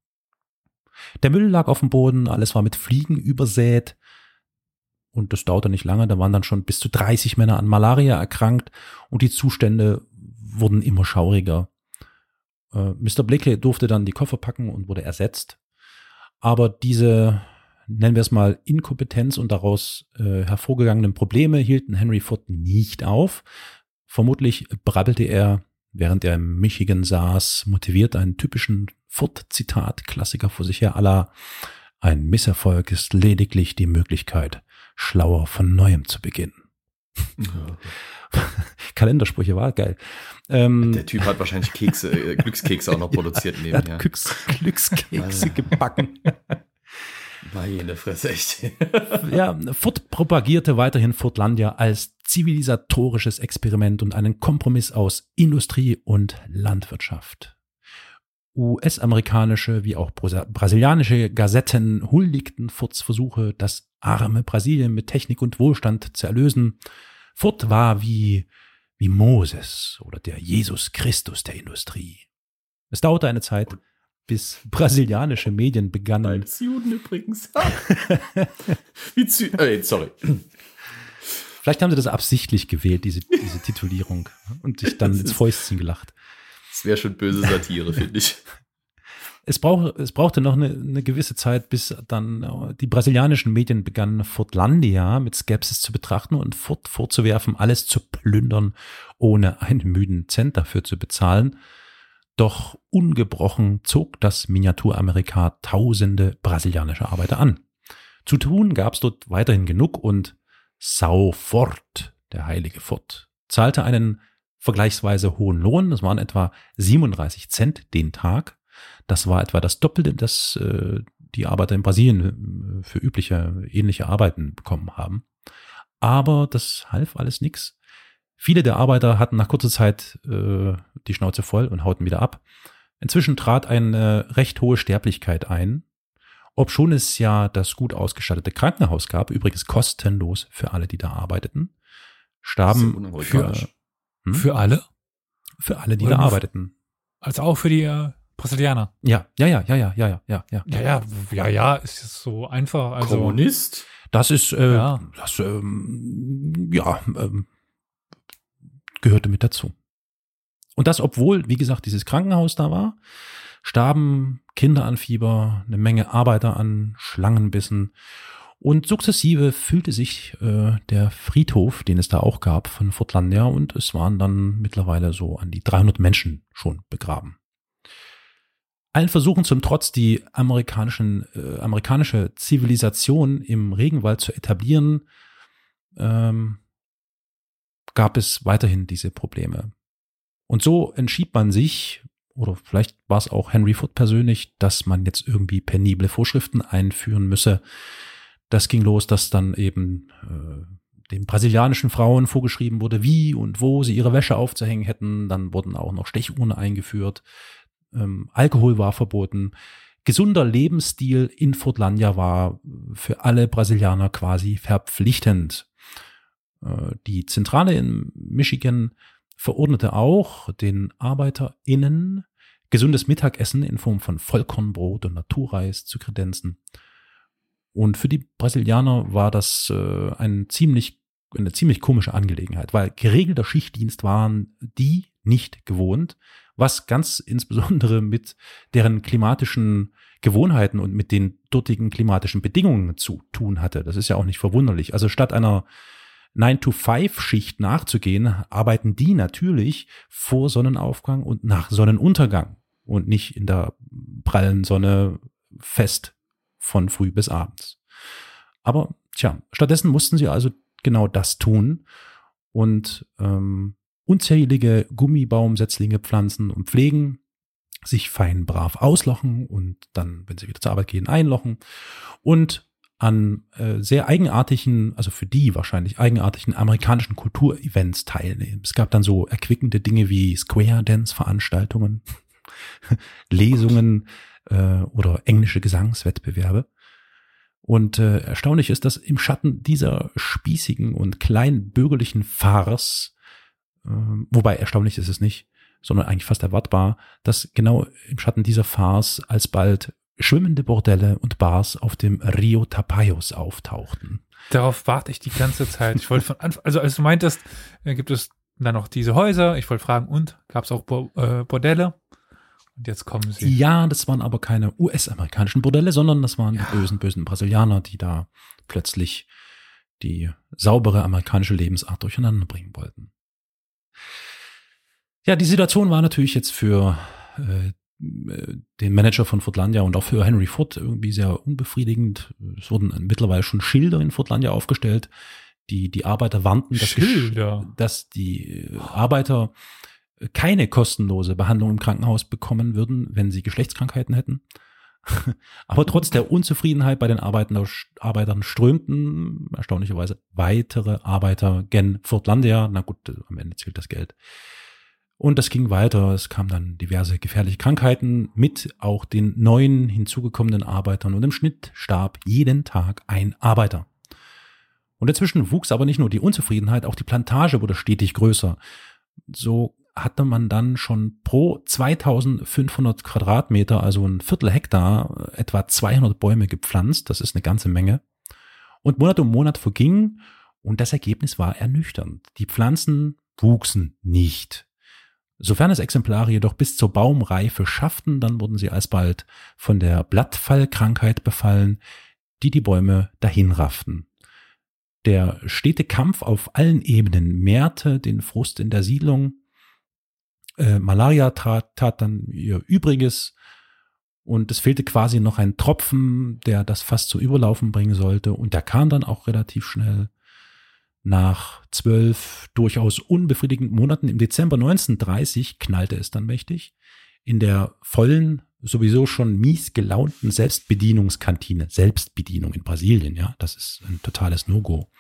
Der Müll lag auf dem Boden, alles war mit Fliegen übersät, und das dauerte nicht lange, da waren dann schon bis zu 30 Männer an Malaria erkrankt und die Zustände wurden immer schauriger. Äh, Mr. Blakely durfte dann die Koffer packen und wurde ersetzt. Aber diese, nennen wir es mal, Inkompetenz und daraus äh, hervorgegangenen Probleme hielten Henry Ford nicht auf. Vermutlich brabbelte er, während er im Michigan saß, motiviert einen typischen Ford-Zitat-Klassiker vor sich her aller ein Misserfolg ist lediglich die Möglichkeit, schlauer von neuem zu beginnen. Ja. Kalendersprüche war geil. Ähm, Der Typ hat wahrscheinlich Kekse, äh, Glückskekse auch noch produziert nebenher. Hat Glücks, Glückskekse gebacken. Meine Fresse, echt. ja, Furt propagierte weiterhin Furtlandia als zivilisatorisches Experiment und einen Kompromiss aus Industrie und Landwirtschaft. US-amerikanische wie auch brasilianische Gazetten huldigten Furts Versuche, das arme Brasilien mit Technik und Wohlstand zu erlösen. Furt war wie, wie Moses oder der Jesus Christus der Industrie. Es dauerte eine Zeit, bis brasilianische Medien begannen. Als Juden übrigens. wie Zü äh, sorry. Vielleicht haben sie das absichtlich gewählt, diese, diese Titulierung, und sich dann ins Fäustchen gelacht. Das wäre schon böse Satire, finde ich. Es, brauch, es brauchte noch eine, eine, gewisse Zeit, bis dann äh, die brasilianischen Medien begannen, Fortlandia mit Skepsis zu betrachten und Fort vorzuwerfen, alles zu plündern, ohne einen müden Cent dafür zu bezahlen. Doch ungebrochen zog das Miniaturamerika tausende brasilianische Arbeiter an. Zu tun gab es dort weiterhin genug und Sao Fort, der heilige Fort, zahlte einen vergleichsweise hohen Lohn. Das waren etwa 37 Cent den Tag. Das war etwa das Doppelte, das äh, die Arbeiter in Brasilien äh, für übliche, ähnliche Arbeiten bekommen haben. Aber das half alles nichts. Viele der Arbeiter hatten nach kurzer Zeit äh, die Schnauze voll und hauten wieder ab. Inzwischen trat eine recht hohe Sterblichkeit ein, obschon es ja das gut ausgestattete Krankenhaus gab, übrigens kostenlos für alle, die da arbeiteten, starben für hm? Für alle? Für alle, die Oder da arbeiteten. Also auch für die äh, Brasilianer. Ja, ja, ja, ja, ja, ja, ja, ja. Ja, ja, ja, ja, ist jetzt so einfach. Also, Kommunist? Das ist, äh, ja. das, ähm, ja, ähm, gehörte mit dazu. Und das, obwohl, wie gesagt, dieses Krankenhaus da war, starben Kinder an Fieber, eine Menge Arbeiter an Schlangenbissen und sukzessive füllte sich äh, der Friedhof, den es da auch gab, von Fortlandia und es waren dann mittlerweile so an die 300 Menschen schon begraben. Allen Versuchen zum Trotz, die amerikanischen, äh, amerikanische Zivilisation im Regenwald zu etablieren, ähm, gab es weiterhin diese Probleme. Und so entschied man sich, oder vielleicht war es auch Henry Ford persönlich, dass man jetzt irgendwie penible Vorschriften einführen müsse. Das ging los, dass dann eben äh, den brasilianischen Frauen vorgeschrieben wurde, wie und wo sie ihre Wäsche aufzuhängen hätten. Dann wurden auch noch Stechuhren eingeführt. Ähm, Alkohol war verboten. Gesunder Lebensstil in Fortlandia war für alle Brasilianer quasi verpflichtend. Äh, die Zentrale in Michigan verordnete auch den ArbeiterInnen gesundes Mittagessen in Form von Vollkornbrot und Naturreis zu kredenzen. Und für die Brasilianer war das äh, ein ziemlich, eine ziemlich komische Angelegenheit, weil geregelter Schichtdienst waren die nicht gewohnt, was ganz insbesondere mit deren klimatischen Gewohnheiten und mit den dortigen klimatischen Bedingungen zu tun hatte. Das ist ja auch nicht verwunderlich. Also statt einer 9-to-5-Schicht nachzugehen, arbeiten die natürlich vor Sonnenaufgang und nach Sonnenuntergang und nicht in der prallen Sonne fest von früh bis abends. Aber tja, stattdessen mussten sie also genau das tun und ähm, unzählige Gummibaumsetzlinge pflanzen und pflegen, sich fein brav auslochen und dann, wenn sie wieder zur Arbeit gehen, einlochen und an äh, sehr eigenartigen, also für die wahrscheinlich eigenartigen amerikanischen Kulturevents teilnehmen. Es gab dann so erquickende Dinge wie Square Dance Veranstaltungen, Lesungen äh, oder englische Gesangswettbewerbe. Und äh, erstaunlich ist, dass im Schatten dieser spießigen und kleinen bürgerlichen Farce, äh, wobei erstaunlich ist es nicht, sondern eigentlich fast erwartbar, dass genau im Schatten dieser Farce alsbald schwimmende Bordelle und Bars auf dem Rio Tapajos auftauchten. Darauf warte ich die ganze Zeit. Ich wollte von Anfang, also als du meintest, äh, gibt es dann noch diese Häuser. Ich wollte fragen, und gab es auch Bo äh, Bordelle? Und jetzt kommen sie. Ja, das waren aber keine US-amerikanischen Bordelle, sondern das waren ja. die bösen, bösen Brasilianer, die da plötzlich die saubere amerikanische Lebensart durcheinander bringen wollten. Ja, die Situation war natürlich jetzt für äh, den Manager von Fortlandia und auch für Henry Ford irgendwie sehr unbefriedigend. Es wurden mittlerweile schon Schilder in Fortlandia aufgestellt. Die, die Arbeiter warnten, dass, Schilder. dass die Arbeiter keine kostenlose Behandlung im Krankenhaus bekommen würden, wenn sie Geschlechtskrankheiten hätten. Aber trotz der Unzufriedenheit bei den Arbeitern strömten erstaunlicherweise weitere Arbeiter gen Fortlandia. Na gut, am Ende zählt das Geld. Und das ging weiter. Es kamen dann diverse gefährliche Krankheiten mit auch den neuen hinzugekommenen Arbeitern. Und im Schnitt starb jeden Tag ein Arbeiter. Und inzwischen wuchs aber nicht nur die Unzufriedenheit, auch die Plantage wurde stetig größer. So hatte man dann schon pro 2500 Quadratmeter, also ein Viertel Hektar, etwa 200 Bäume gepflanzt. Das ist eine ganze Menge. Und Monat um Monat verging und das Ergebnis war ernüchternd. Die Pflanzen wuchsen nicht. Sofern es Exemplare jedoch bis zur Baumreife schafften, dann wurden sie alsbald von der Blattfallkrankheit befallen, die die Bäume dahinrafften. Der stete Kampf auf allen Ebenen mehrte den Frust in der Siedlung. Äh, Malaria tat, tat dann ihr Übriges und es fehlte quasi noch ein Tropfen, der das fast zu Überlaufen bringen sollte und der kam dann auch relativ schnell. Nach zwölf durchaus unbefriedigenden Monaten im Dezember 1930 knallte es dann mächtig. In der vollen, sowieso schon mies gelaunten Selbstbedienungskantine, Selbstbedienung in Brasilien, ja, das ist ein totales No-Go,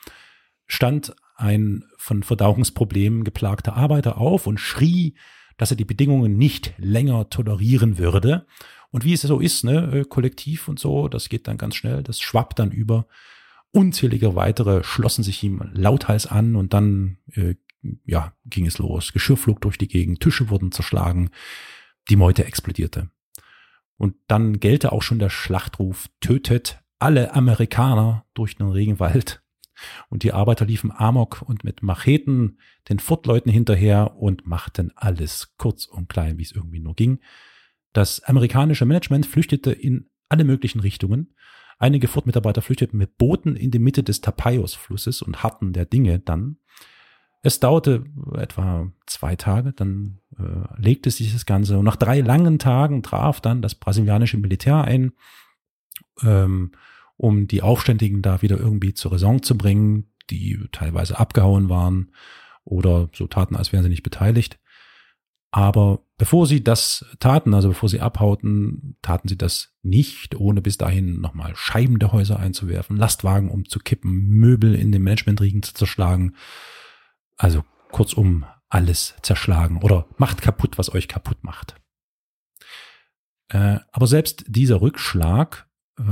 stand ein von Verdauungsproblemen geplagter Arbeiter auf und schrie, dass er die Bedingungen nicht länger tolerieren würde. Und wie es so ist, ne, äh, kollektiv und so, das geht dann ganz schnell, das schwappt dann über Unzählige weitere schlossen sich ihm lauthals an und dann äh, ja, ging es los. Geschirr flog durch die Gegend, Tische wurden zerschlagen, die Meute explodierte. Und dann gellte auch schon der Schlachtruf, tötet alle Amerikaner durch den Regenwald. Und die Arbeiter liefen amok und mit Macheten den Fortleuten hinterher und machten alles kurz und klein, wie es irgendwie nur ging. Das amerikanische Management flüchtete in alle möglichen Richtungen. Einige Ford-Mitarbeiter flüchteten mit Booten in die Mitte des Tapajos-Flusses und harten der Dinge dann. Es dauerte etwa zwei Tage, dann äh, legte sich das Ganze und nach drei langen Tagen traf dann das brasilianische Militär ein, ähm, um die Aufständigen da wieder irgendwie zur Raison zu bringen, die teilweise abgehauen waren oder so taten, als wären sie nicht beteiligt. Aber bevor sie das taten, also bevor sie abhauten, taten sie das nicht, ohne bis dahin nochmal Scheiben der Häuser einzuwerfen, Lastwagen umzukippen, Möbel in den Managementriegen zu zerschlagen. Also kurzum, alles zerschlagen oder macht kaputt, was euch kaputt macht. Äh, aber selbst dieser Rückschlag äh,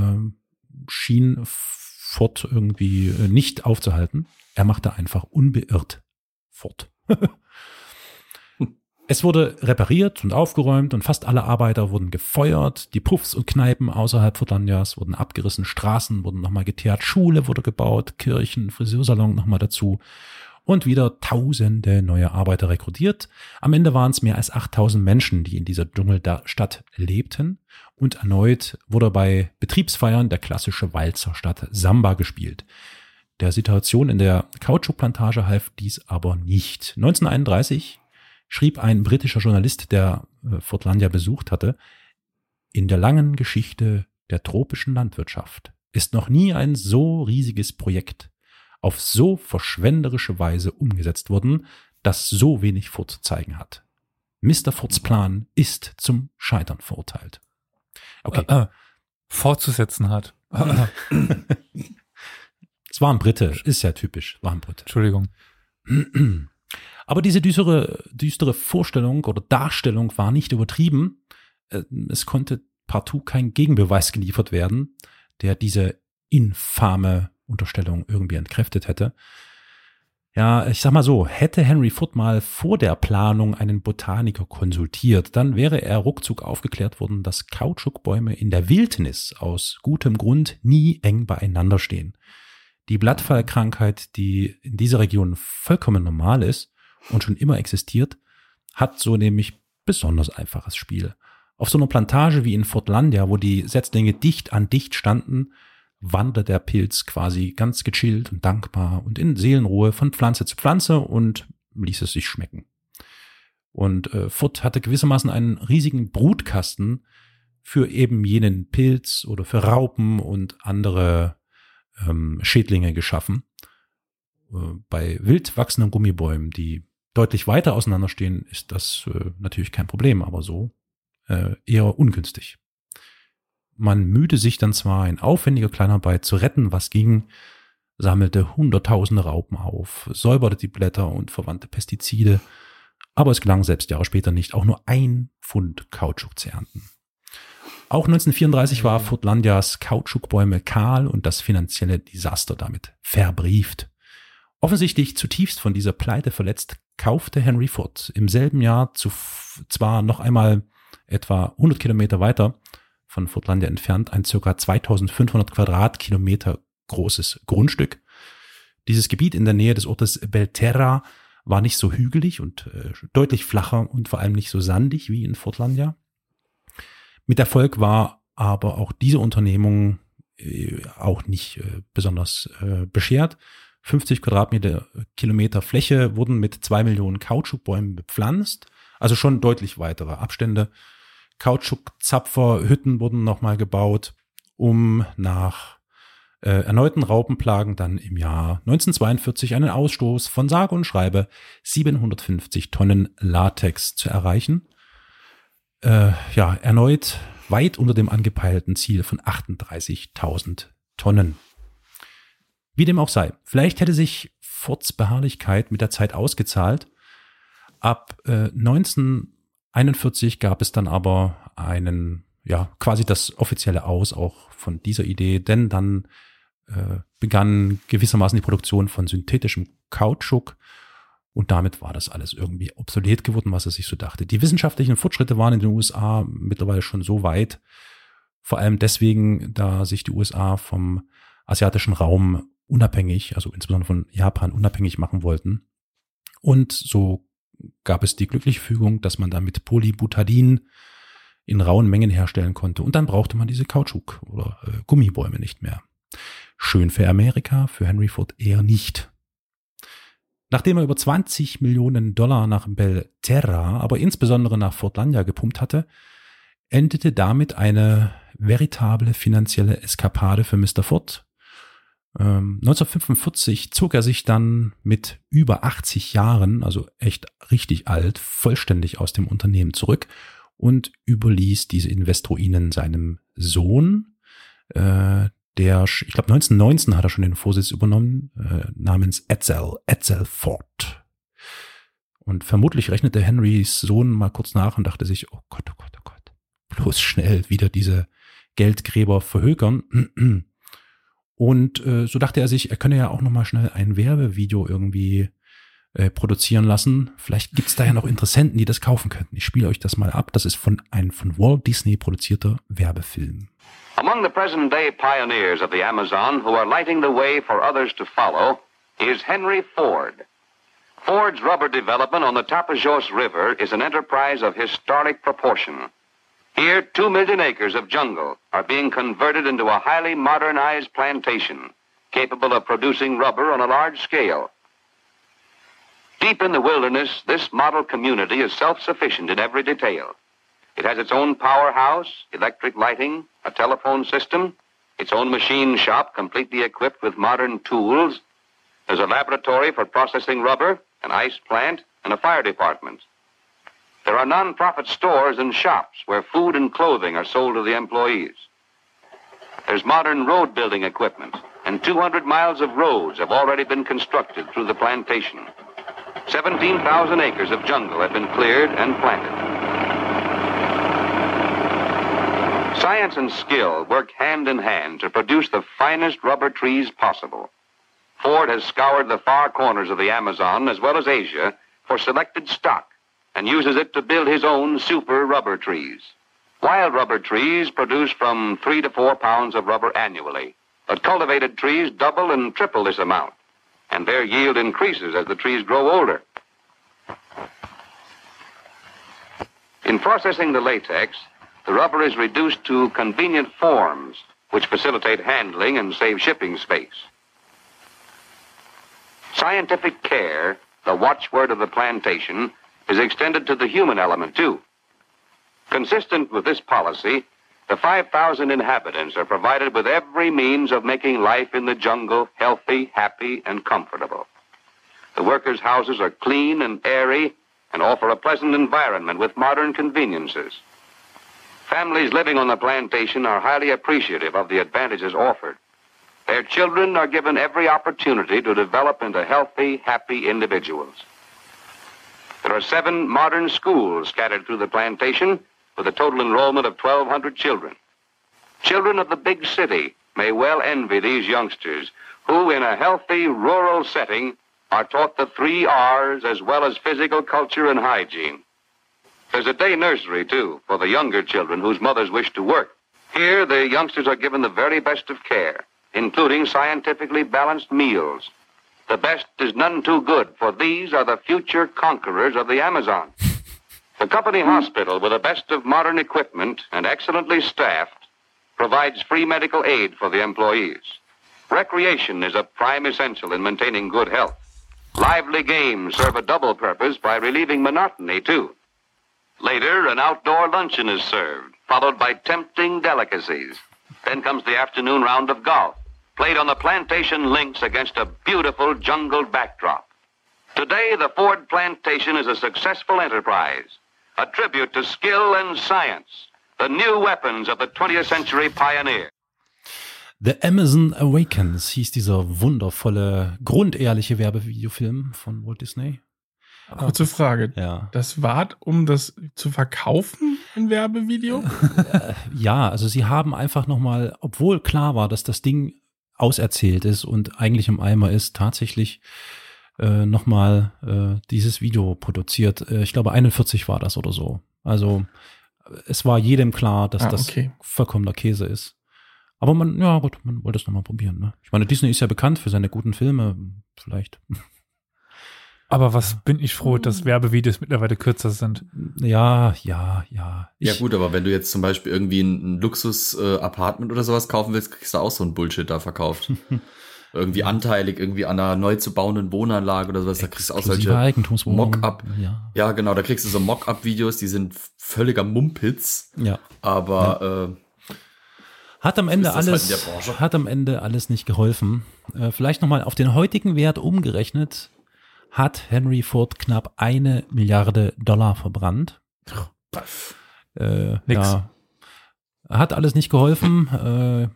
schien Ford irgendwie äh, nicht aufzuhalten. Er machte einfach unbeirrt fort. Es wurde repariert und aufgeräumt und fast alle Arbeiter wurden gefeuert. Die Puffs und Kneipen außerhalb Furtlandias wurden abgerissen, Straßen wurden nochmal geteert, Schule wurde gebaut, Kirchen, Friseursalon nochmal dazu und wieder tausende neue Arbeiter rekrutiert. Am Ende waren es mehr als 8000 Menschen, die in dieser Dschungelstadt lebten und erneut wurde bei Betriebsfeiern der klassische Walzer statt Samba gespielt. Der Situation in der Kautschukplantage half dies aber nicht. 1931 schrieb ein britischer Journalist, der äh, Fortlandia besucht hatte, in der langen Geschichte der tropischen Landwirtschaft ist noch nie ein so riesiges Projekt auf so verschwenderische Weise umgesetzt worden, das so wenig vorzuzeigen hat. Mr. Fords Plan ist zum Scheitern verurteilt. Okay. Äh, äh, fortzusetzen hat. es war ein Brite, ist ja typisch, war ein Brite. Entschuldigung. Aber diese düstere, düstere Vorstellung oder Darstellung war nicht übertrieben. Äh, es konnte partout kein Gegenbeweis geliefert werden, der diese infame Unterstellung irgendwie entkräftet hätte. Ja, ich sag mal so, hätte Henry Ford mal vor der Planung einen Botaniker konsultiert, dann wäre er ruckzuck aufgeklärt worden, dass Kautschukbäume in der Wildnis aus gutem Grund nie eng beieinander stehen. Die Blattfallkrankheit, die in dieser Region vollkommen normal ist, und schon immer existiert, hat so nämlich besonders einfaches Spiel. Auf so einer Plantage wie in Fortlandia, wo die Setzlinge dicht an dicht standen, wandert der Pilz quasi ganz gechillt und dankbar und in Seelenruhe von Pflanze zu Pflanze und ließ es sich schmecken. Und äh, Foot hatte gewissermaßen einen riesigen Brutkasten für eben jenen Pilz oder für Raupen und andere ähm, Schädlinge geschaffen. Äh, bei wild wachsenden Gummibäumen, die deutlich weiter auseinanderstehen, ist das äh, natürlich kein Problem, aber so äh, eher ungünstig. Man mühte sich dann zwar in aufwendiger Kleinarbeit zu retten, was ging, sammelte hunderttausende Raupen auf, säuberte die Blätter und verwandte Pestizide, aber es gelang selbst Jahre später nicht, auch nur ein Pfund Kautschuk zu ernten. Auch 1934 war Furtlandias Kautschukbäume kahl und das finanzielle Desaster damit verbrieft. Offensichtlich zutiefst von dieser Pleite verletzt, kaufte Henry Ford im selben Jahr zu, zwar noch einmal etwa 100 Kilometer weiter von Furtlandia entfernt ein circa 2500 Quadratkilometer großes Grundstück. Dieses Gebiet in der Nähe des Ortes Belterra war nicht so hügelig und äh, deutlich flacher und vor allem nicht so sandig wie in Furtlandia. Mit Erfolg war aber auch diese Unternehmung äh, auch nicht äh, besonders äh, beschert. 50 Quadratmeter Kilometer Fläche wurden mit zwei Millionen Kautschukbäumen bepflanzt, also schon deutlich weitere Abstände. Kautschukzapferhütten wurden nochmal gebaut, um nach äh, erneuten Raupenplagen dann im Jahr 1942 einen Ausstoß von sage und schreibe 750 Tonnen Latex zu erreichen. Äh, ja, erneut weit unter dem angepeilten Ziel von 38.000 Tonnen. Wie dem auch sei, vielleicht hätte sich Fords Beharrlichkeit mit der Zeit ausgezahlt. Ab äh, 1941 gab es dann aber einen, ja, quasi das offizielle Aus auch von dieser Idee, denn dann äh, begann gewissermaßen die Produktion von synthetischem Kautschuk und damit war das alles irgendwie obsolet geworden, was er sich so dachte. Die wissenschaftlichen Fortschritte waren in den USA mittlerweile schon so weit, vor allem deswegen, da sich die USA vom asiatischen Raum unabhängig, also insbesondere von Japan unabhängig machen wollten. Und so gab es die glückliche Fügung, dass man da mit Polybutadin in rauen Mengen herstellen konnte. Und dann brauchte man diese Kautschuk oder äh, Gummibäume nicht mehr. Schön für Amerika, für Henry Ford eher nicht. Nachdem er über 20 Millionen Dollar nach Belterra, aber insbesondere nach Fortlandia gepumpt hatte, endete damit eine veritable finanzielle Eskapade für Mr. Ford. Ähm, 1945 zog er sich dann mit über 80 Jahren, also echt richtig alt, vollständig aus dem Unternehmen zurück und überließ diese Investoinen seinem Sohn, äh, der, ich glaube 1919 hat er schon den Vorsitz übernommen, äh, namens Etzel, Etzel Ford. Und vermutlich rechnete Henrys Sohn mal kurz nach und dachte sich, oh Gott, oh Gott, oh Gott, bloß schnell wieder diese Geldgräber verhökern. Und äh, so dachte er sich, er könne ja auch noch schnell ein Werbevideo irgendwie äh, produzieren lassen. Vielleicht gibt's da ja noch Interessenten, die das kaufen könnten. Ich spiele euch das mal ab. Das ist von ein von Walt Disney produzierter Werbefilm. Among the present day pioneers of the Amazon who are lighting the way for others to follow is Henry Ford. Ford's rubber development on the Tapajos River is an enterprise of historic proportion. Here, two million acres of jungle are being converted into a highly modernized plantation, capable of producing rubber on a large scale. Deep in the wilderness, this model community is self-sufficient in every detail. It has its own powerhouse, electric lighting, a telephone system, its own machine shop completely equipped with modern tools. There's a laboratory for processing rubber, an ice plant, and a fire department. There are non-profit stores and shops where food and clothing are sold to the employees. There's modern road building equipment, and 200 miles of roads have already been constructed through the plantation. 17,000 acres of jungle have been cleared and planted. Science and skill work hand in hand to produce the finest rubber trees possible. Ford has scoured the far corners of the Amazon as well as Asia for selected stock and uses it to build his own super rubber trees. Wild rubber trees produce from three to four pounds of rubber annually, but cultivated trees double and triple this amount, and their yield increases as the trees grow older. In processing the latex, the rubber is reduced to convenient forms, which facilitate handling and save shipping space. Scientific care, the watchword of the plantation, is extended to the human element, too. Consistent with this policy, the 5,000 inhabitants are provided with every means of making life in the jungle healthy, happy, and comfortable. The workers' houses are clean and airy and offer a pleasant environment with modern conveniences. Families living on the plantation are highly appreciative of the advantages offered. Their children are given every opportunity to develop into healthy, happy individuals. There are seven modern schools scattered through the plantation with a total enrollment of 1,200 children. Children of the big city may well envy these youngsters who, in a healthy rural setting, are taught the three R's as well as physical culture and hygiene. There's a day nursery, too, for the younger children whose mothers wish to work. Here, the youngsters are given the very best of care, including scientifically balanced meals. The best is none too good, for these are the future conquerors of the Amazon. The company hospital, with the best of modern equipment and excellently staffed, provides free medical aid for the employees. Recreation is a prime essential in maintaining good health. Lively games serve a double purpose by relieving monotony, too. Later, an outdoor luncheon is served, followed by tempting delicacies. Then comes the afternoon round of golf, played on the plantation links against a beautiful jungle backdrop. Today, the Ford plantation is a successful enterprise, a tribute to skill and science, the new weapons of the 20th century pioneer. The Amazon Awakens hieß dieser wundervolle, grundehrliche Werbevideofilm von Walt Disney. Kurze Frage. Ja. Das war, um das zu verkaufen, ein Werbevideo? ja, also sie haben einfach nochmal, obwohl klar war, dass das Ding auserzählt ist und eigentlich im Eimer ist, tatsächlich äh, nochmal äh, dieses Video produziert. Äh, ich glaube, 41 war das oder so. Also es war jedem klar, dass Ah, das okay. vollkommener Käse ist. Aber man, ja gut, man wollte es nochmal probieren. Ne? Ich meine, Disney ist ja bekannt für seine guten Filme. Vielleicht. Aber was bin ich froh, dass Werbevideos mittlerweile kürzer sind. Ja, ja, ja. Ich, ja gut, aber wenn du jetzt zum Beispiel irgendwie ein, ein Luxus-Apartment äh, oder sowas kaufen willst, kriegst du auch so ein Bullshit da verkauft. irgendwie anteilig, irgendwie an einer neu zu bauenden Wohnanlage oder sowas, da kriegst du auch solche Mock-up. Ja. ja, genau, da kriegst du so Mock-up-Videos, die sind völliger Mumpitz. Ja. Aber ja. Äh, hat am Ende halt alles, halt hat am Ende alles nicht geholfen. Äh, vielleicht nochmal auf den heutigen Wert umgerechnet, hat Henry Ford knapp eine Milliarde Dollar verbrannt. Äh, Nix. Ja, hat alles nicht geholfen. Äh,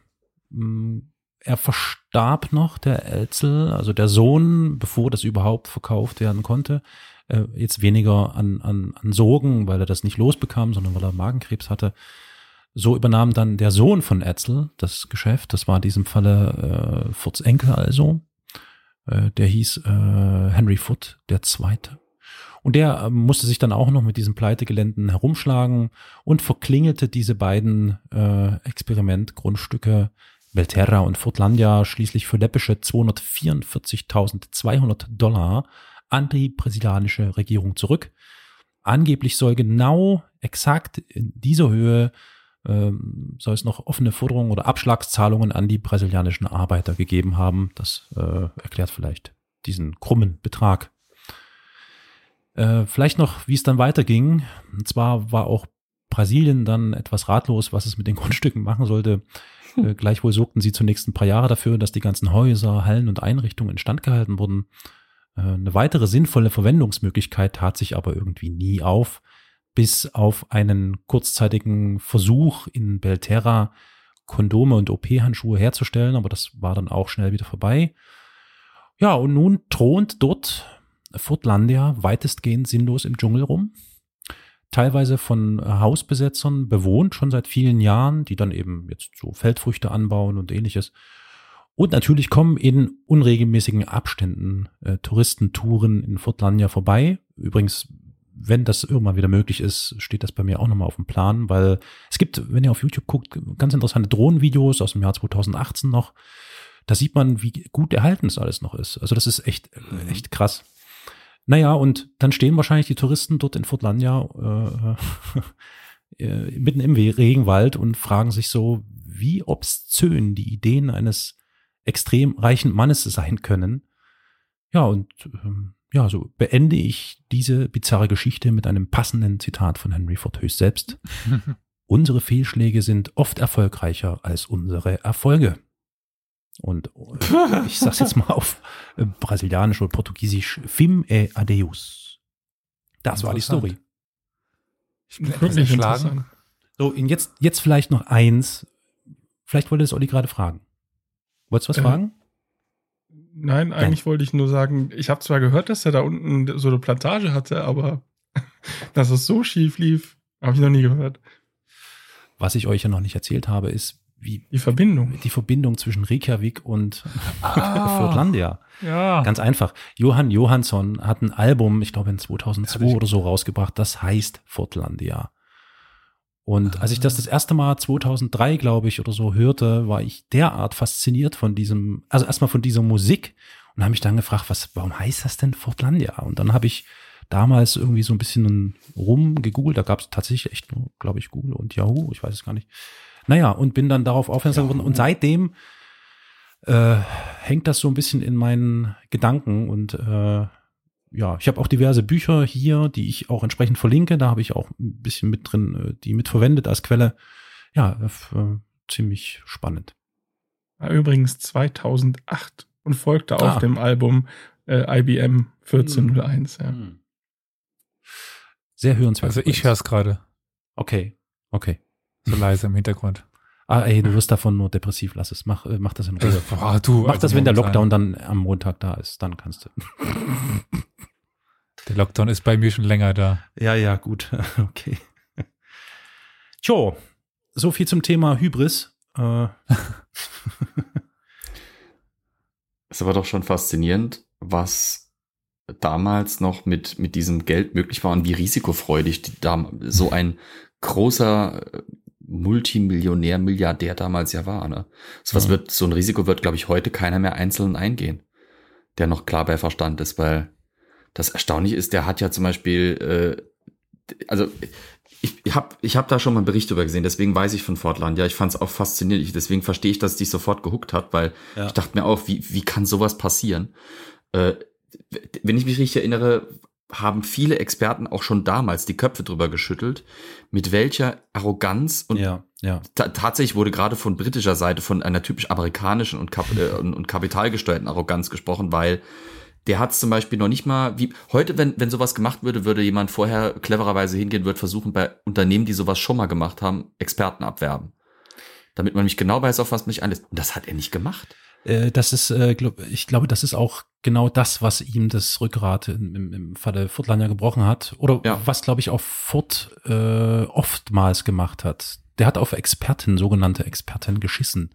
er verstarb noch, der Elzel, also der Sohn, bevor das überhaupt verkauft werden konnte. Äh, jetzt weniger an, an, an Sorgen, weil er das nicht losbekam, sondern weil er Magenkrebs hatte. So übernahm dann der Sohn von Etzel das Geschäft. Das war in diesem Falle äh, Furts Enkel also. Äh, der hieß äh, Henry Foot, der Zweite. Und der äh, musste sich dann auch noch mit diesen Pleitegeländen herumschlagen und verklingelte diese beiden äh, Experimentgrundstücke Belterra und Furtlandia schließlich für läppische 244.200 Dollar an die brasilianische Regierung zurück. Angeblich soll genau exakt in dieser Höhe ähm, soll es noch offene Forderungen oder Abschlagszahlungen an die brasilianischen Arbeiter gegeben haben. Das äh, erklärt vielleicht diesen krummen Betrag. Äh, vielleicht noch, wie es dann weiterging. Und zwar war auch Brasilien dann etwas ratlos, was es mit den Grundstücken machen sollte. Äh, gleichwohl sorgten sie zunächst ein paar Jahre dafür, dass die ganzen Häuser, Hallen und Einrichtungen instand gehalten wurden. Äh, eine weitere sinnvolle Verwendungsmöglichkeit tat sich aber irgendwie nie auf, bis auf einen kurzzeitigen Versuch in Belterra Kondome und OP-Handschuhe herzustellen, aber das war dann auch schnell wieder vorbei. Ja, und nun thront dort Furtlandia weitestgehend sinnlos im Dschungel rum teilweise von Hausbesetzern bewohnt, schon seit vielen Jahren, die dann eben jetzt so Feldfrüchte anbauen und ähnliches. Und natürlich kommen in unregelmäßigen Abständen äh, Touristentouren in Furtlandia vorbei. Übrigens, wenn das irgendwann wieder möglich ist, steht das bei mir auch nochmal auf dem Plan, weil es gibt, wenn ihr auf YouTube guckt, ganz interessante Drohnenvideos aus dem Jahr 2018 noch. Da sieht man, wie gut erhalten es alles noch ist. Also das ist echt, echt krass. Naja, und dann stehen wahrscheinlich die Touristen dort in Furtlandia äh, äh, mitten im Regenwald und fragen sich so, wie obszön die Ideen eines extrem reichen Mannes sein können. Ja, und ähm, ja, so beende ich diese bizarre Geschichte mit einem passenden Zitat von Henry Ford höchst selbst. Unsere Fehlschläge sind oft erfolgreicher als unsere Erfolge. Und äh, ich sag's jetzt mal auf äh, brasilianisch oder portugiesisch, Fim e Adeus. Das war die Story. Ich bin wirklich erschlagen. So, und jetzt, jetzt vielleicht noch eins. Vielleicht wollte es Olli gerade fragen. Wolltest du was äh, fragen? Nein, eigentlich nein. wollte ich nur sagen, ich habe zwar gehört, dass er da unten so eine Plantage hatte, aber dass es so schief lief, habe ich noch nie gehört. Was ich euch ja noch nicht erzählt habe, ist, wie die Verbindung. Die Verbindung zwischen Reykjavik und ah, Furtlandia. Ja. Ganz einfach. Johann Johansson hat ein Album, ich glaube in 2002 oder so rausgebracht, das heißt Furtlandia. Und ah. als ich das das erste Mal 2003, glaube ich, oder so hörte, war ich derart fasziniert von diesem, also erstmal von dieser Musik und habe mich dann gefragt, was, warum heißt das denn Furtlandia? Und dann habe ich damals irgendwie so ein bisschen rumgegoogelt, da gab es tatsächlich echt nur, glaube ich, Google und Yahoo, ich weiß es gar nicht. Naja, und bin dann darauf aufmerksam geworden. Und seitdem äh, hängt das so ein bisschen in meinen Gedanken. Und äh, ja, ich habe auch diverse Bücher hier, die ich auch entsprechend verlinke. Da habe ich auch ein bisschen mit drin, äh, die mitverwendet als Quelle. Ja, äh, ziemlich spannend. Übrigens 2008 und folgte ah. auf dem Album äh, IBM 1401. Hm. Ja. Sehr hörenswert. Also ich höre es gerade. Okay, okay. So leise im Hintergrund. Ah, ey, du wirst davon nur depressiv, lass es. Mach, äh, mach das in Ruhe. Boah, du, mach also das, wenn der Lockdown sein. dann am Montag da ist, dann kannst du. Der Lockdown ist bei mir schon länger da. Ja, ja, gut. Okay. Tjo, so viel zum Thema Hybris. Äh. ist aber doch schon faszinierend, was damals noch mit, mit diesem Geld möglich war und wie risikofreudig die, so ein großer Multimillionär, Milliardär damals ja war. Ne? So was mhm. wird, so ein Risiko wird, glaube ich, heute keiner mehr einzeln eingehen, der noch klar bei Verstand ist, weil das Erstaunliche ist, der hat ja zum Beispiel, äh, also ich habe ich hab da schon mal einen Bericht drüber gesehen, deswegen weiß ich von Fortland. Ja, ich fand es auch faszinierend. Deswegen verstehe ich, dass es dich sofort gehuckt hat, weil ja. ich dachte mir auch, wie, wie kann sowas passieren? Äh, wenn ich mich richtig erinnere, haben viele Experten auch schon damals die Köpfe drüber geschüttelt, mit welcher Arroganz und ja, ja. tatsächlich wurde gerade von britischer Seite von einer typisch amerikanischen und, Kap äh, und, und kapitalgesteuerten Arroganz gesprochen, weil der hat zum Beispiel noch nicht mal, wie heute, wenn, wenn sowas gemacht würde, würde jemand vorher clevererweise hingehen, würde versuchen, bei Unternehmen, die sowas schon mal gemacht haben, Experten abwerben. Damit man nämlich genau weiß, auf was man sich einlässt. Und das hat er nicht gemacht. Äh, das ist, äh, ich glaube, das ist auch genau das, was ihm das Rückgrat im, im Falle Furtlander gebrochen hat. Oder ja. was, glaube ich, auch Furt äh, oftmals gemacht hat. Der hat auf Experten, sogenannte Experten, geschissen.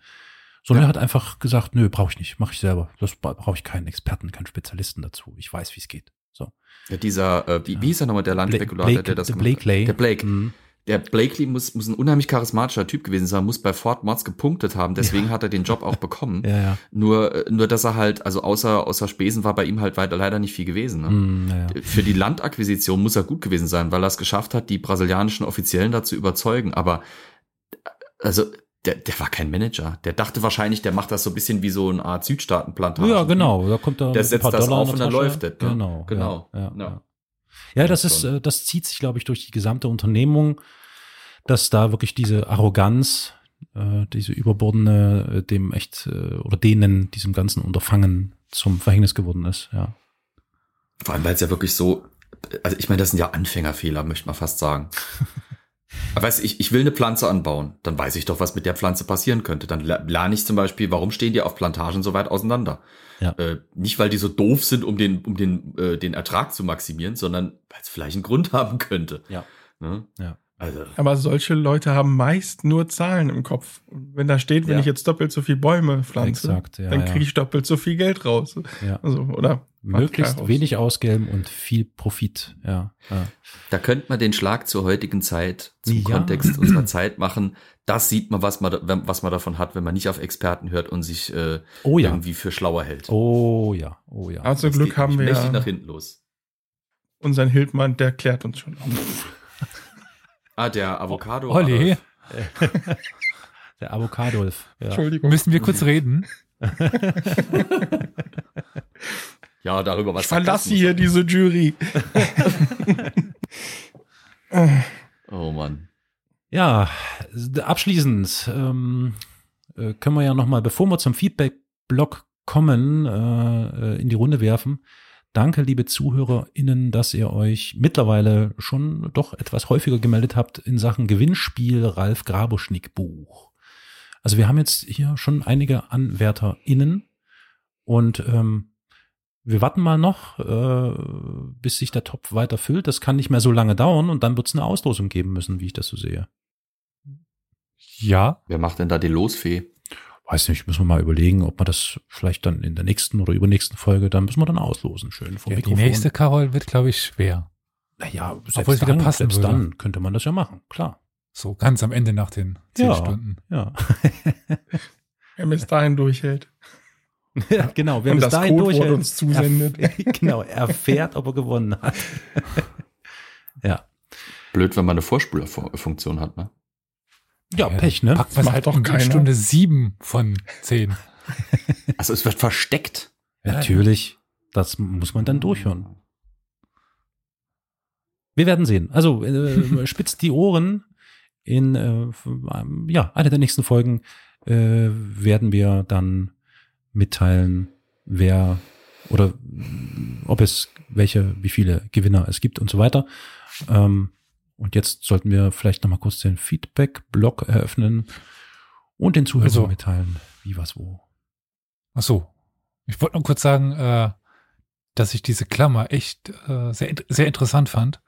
Sondern ja. er hat einfach gesagt, nö, brauche ich nicht, mache ich selber. Das brauche ich keinen Experten, keinen Spezialisten dazu. Ich weiß, wie es geht. So. Ja, dieser, äh, wie, wie hieß er nochmal, der Landspekulator, der das der gemacht Blakely. hat? Der Blake. Mhm. Der Blakely muss, muss ein unheimlich charismatischer Typ gewesen sein, muss bei Fort Mods gepunktet haben, deswegen ja. hat er den Job auch bekommen. ja, ja. Nur, äh, nur, dass er halt, also außer, außer Spesen war bei ihm halt weiter leider nicht viel gewesen. Ne? Mm, ja. Für die Landakquisition muss er gut gewesen sein, weil er es geschafft hat, die brasilianischen Offiziellen dazu überzeugen. Aber, also, der, der war kein Manager. Der dachte wahrscheinlich, der macht das so ein bisschen wie so eine Art Südstaatenplantage. Ja, genau. Da kommt da der setzt das Dollar auf und dann läuft das. Ne? Genau. Genau. Ja, ja, ja. ja das ist, äh, das zieht sich, glaube ich, durch die gesamte Unternehmung, dass da wirklich diese Arroganz, äh, diese überbordene, äh, dem echt, äh, oder denen, diesem ganzen Unterfangen zum Verhängnis geworden ist, ja. Vor allem, weil es ja wirklich so, also ich meine, das sind ja Anfängerfehler, möchte man fast sagen. Aber weiß ich, ich will eine Pflanze anbauen, dann weiß ich doch, was mit der Pflanze passieren könnte. Dann lerne ich zum Beispiel, warum stehen die auf Plantagen so weit auseinander? Ja. Äh, nicht, weil die so doof sind, um den, um den, äh, den Ertrag zu maximieren, sondern weil es vielleicht einen Grund haben könnte. Ja. Ne? Ja. Also. Aber solche Leute haben meist nur Zahlen im Kopf. Wenn da steht, wenn ja. ich jetzt doppelt so viel Bäume pflanze, Exakt, ja, dann kriege ich doppelt so viel Geld raus. Ja. Also, oder möglichst wenig ausgeben und viel Profit. Ja, ja. Da könnte man den Schlag zur heutigen Zeit, zum ja. Kontext unserer Zeit machen. Das sieht man, was man, was man davon hat, wenn man nicht auf Experten hört und sich äh, oh, ja. irgendwie für schlauer hält. Oh ja, oh ja. Also Glück haben wir ja nach hinten los. Unseren Hildmann, der klärt uns schon auf. Ah, der Avocado. Olli. der Avocadolf. Ja. Entschuldigung. Müssen wir kurz reden? ja, darüber was. Ich verlasse hier diese Jury. oh Mann. Ja, abschließend ähm, äh, können wir ja noch mal, bevor wir zum Feedback-Blog kommen, äh, äh in die Runde werfen. Danke, liebe ZuhörerInnen, dass ihr euch mittlerweile schon doch etwas häufiger gemeldet habt in Sachen Gewinnspiel Ralf Grabuschnick Buch. Also wir haben jetzt hier schon einige AnwärterInnen und ähm, wir warten mal noch, äh, bis sich der Topf weiter füllt. Das kann nicht mehr so lange dauern und dann wird es eine Auslosung geben müssen, wie ich das so sehe. Ja. Wer macht denn da die Losfee? weiß nicht, müssen wir mal überlegen, ob wir das vielleicht dann in der nächsten oder übernächsten Folge, dann müssen wir dann auslosen, schön vom ja, Mikrofon. Die nächste, Carol, wird, glaube ich, schwer. Naja, selbst, dann, passen selbst würde. dann könnte man das ja machen, klar. So ganz am Ende nach den zehn ja, Stunden. Ja. Wer bis dahin durchhält. Ja, genau. Wer bis dahin Codewort durchhält, uns zusendet. Genau, erfährt, ob er gewonnen hat. ja. Blöd, wenn man eine Vorspulfunktion hat, ne? Ja, Pech, ne? Packt was halt auch in Stunde sieben von zehn. Also es wird versteckt. Natürlich. Das muss man dann durchhören. Wir werden sehen. Also äh, spitzt die Ohren. In äh, ja einer der nächsten Folgen äh, werden wir dann mitteilen, wer oder ob es welche, wie viele Gewinner es gibt und so weiter. Ähm, und jetzt sollten wir vielleicht nochmal kurz den Feedback-Blog eröffnen und den Zuhörern also, mitteilen, wie was wo. Ach so. Ich wollte nur kurz sagen, äh, dass ich diese Klammer echt äh, sehr, sehr interessant fand.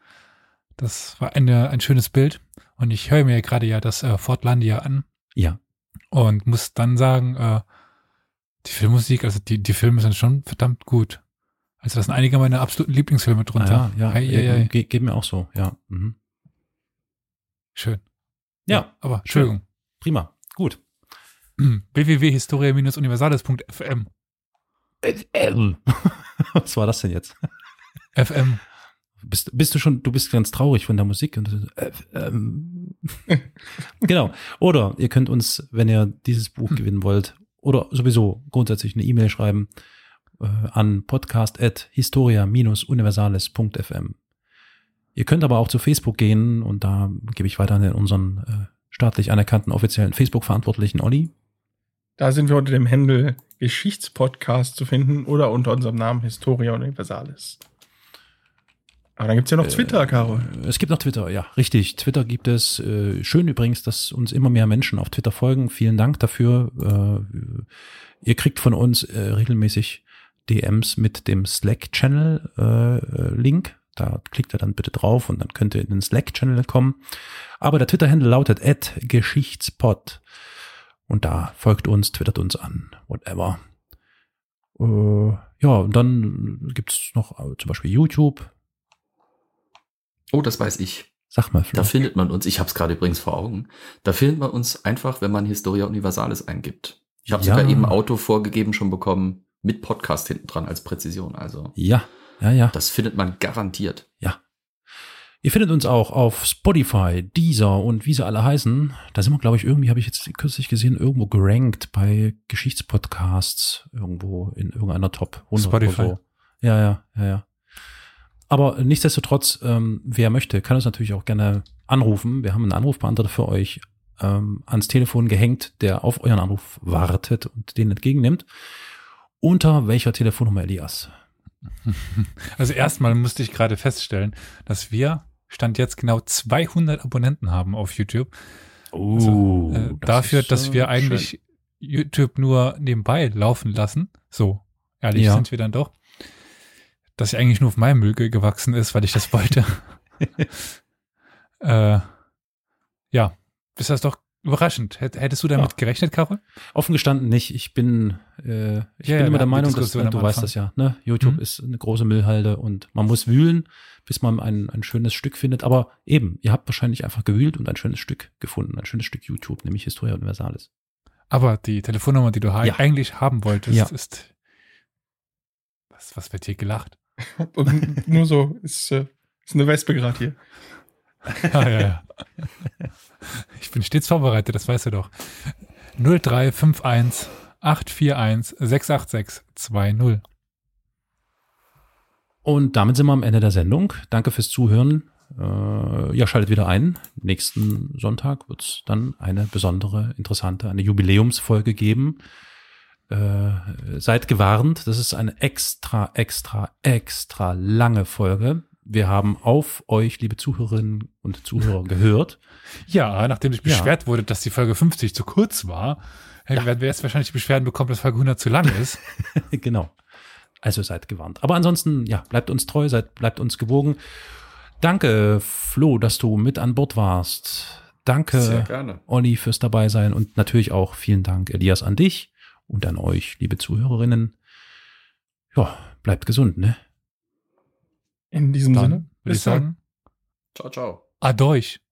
Das war eine, ein schönes Bild. Und ich höre mir gerade ja das äh, Fortlandia an. Ja. Und muss dann sagen, äh, die Filmmusik, also die, die Filme sind schon verdammt gut. Also das sind einige meiner absoluten Lieblingsfilme drunter. Ah, ja, ja, hey, hey, hey. Ge geht mir auch so, ja. Mhm. Schön. Ja, ja aber Entschuldigung. Schön. Prima. Gut. www.historia-universales.fm Was war das denn jetzt? FM. Bist, bist du schon, du bist ganz traurig von der Musik und ähm, genau. Oder ihr könnt uns, wenn ihr dieses Buch hm. gewinnen wollt, oder sowieso grundsätzlich eine E-Mail schreiben äh, an podcast.historia-universales.fm. Ihr könnt aber auch zu Facebook gehen und da gebe ich weiter an unseren äh, staatlich anerkannten offiziellen Facebook-Verantwortlichen Olli. Da sind wir unter dem Handel Geschichtspodcast zu finden oder unter unserem Namen Historia Universalis. Aber dann gibt's ja noch Twitter, äh, Caro. Es gibt noch Twitter, ja, richtig. Twitter gibt es. Äh, schön übrigens, dass uns immer mehr Menschen auf Twitter folgen. Vielen Dank dafür. Äh, ihr kriegt von uns äh, regelmäßig DMs mit dem Slack-Channel-Link. Äh, da klickt ihr dann bitte drauf und dann könnt ihr in den Slack-Channel kommen. Aber der Twitter-Handle lautet @geschichtspod und da folgt uns, twittert uns an, whatever. Äh, ja, und dann gibt's noch äh, zum Beispiel YouTube. Oh, das weiß ich. Sag mal, Flo. Da findet man uns, ich habe es gerade übrigens vor Augen, da findet man uns einfach, wenn man Historia Universalis eingibt. Ich habe ja. sogar eben Auto vorgegeben schon bekommen, mit Podcast hinten dran als Präzision. Also ja, ja, ja. Das findet man garantiert. Ja. Ihr findet uns auch auf Spotify, Deezer und wie sie alle heißen. Da sind wir, glaube ich, irgendwie, habe ich jetzt kürzlich gesehen, irgendwo gerankt bei Geschichtspodcasts, irgendwo in irgendeiner Top 100 Spotify. oder so. Ja, ja, ja, ja. Aber nichtsdestotrotz, ähm, wer möchte, kann uns natürlich auch gerne anrufen. Wir haben einen Anrufbeantworter für euch ähm, ans Telefon gehängt, der auf euren Anruf wartet und den entgegennimmt. Unter welcher Telefonnummer, Elias? Also erstmal musste ich gerade feststellen, dass wir Stand jetzt genau 200 Abonnenten haben auf YouTube. Oh, also, äh, das dafür, dass wir eigentlich schön. YouTube nur nebenbei laufen lassen. So, ehrlich ja. sind wir dann doch. Dass ich eigentlich nur auf meinem Müll gewachsen ist, weil ich das wollte. äh, ja, ist das doch Überraschend. Hättest du damit ja. gerechnet, Karol? Offen gestanden nicht. Ich bin, äh, ich ja, bin immer der Meinung, dass du weißt das ja. Ne? YouTube mhm. ist eine große Müllhalde und man muss wühlen, bis man ein, ein schönes Stück findet. Aber eben, ihr habt wahrscheinlich einfach gewühlt und ein schönes Stück gefunden, ein schönes Stück YouTube, nämlich Historia Universalis. Aber die Telefonnummer, die du ja. eigentlich haben wolltest, ist was, was wird hier gelacht? Und nur so, ist, äh, ist eine Wespe gerade hier. ah, ja, ja. Ich bin stets vorbereitet, das weißt du doch. 0351 841 686 20. Und damit sind wir am Ende der Sendung. Danke fürs Zuhören. Äh, ja, schaltet wieder ein. Nächsten Sonntag wird es dann eine besondere, interessante, eine Jubiläumsfolge geben. Äh, seid gewarnt, das ist eine extra, extra, extra lange Folge wir haben auf euch, liebe Zuhörerinnen und Zuhörer, gehört. Ja, nachdem sich beschwert ja. wurde, dass die Folge 50 zu kurz war, ja. werden wir jetzt wahrscheinlich Beschwerden bekommen, dass Folge 100 zu lang ist. genau. Also seid gewarnt. Aber ansonsten, ja, bleibt uns treu, seid, bleibt uns gewogen. Danke, Flo, dass du mit an Bord warst. Danke, Olli, fürs dabei sein und natürlich auch vielen Dank, Elias, an dich und an euch, liebe Zuhörerinnen. Ja, bleibt gesund, ne? In diesem Dann Sinne. Würde ich sagen. Ciao, ciao. Música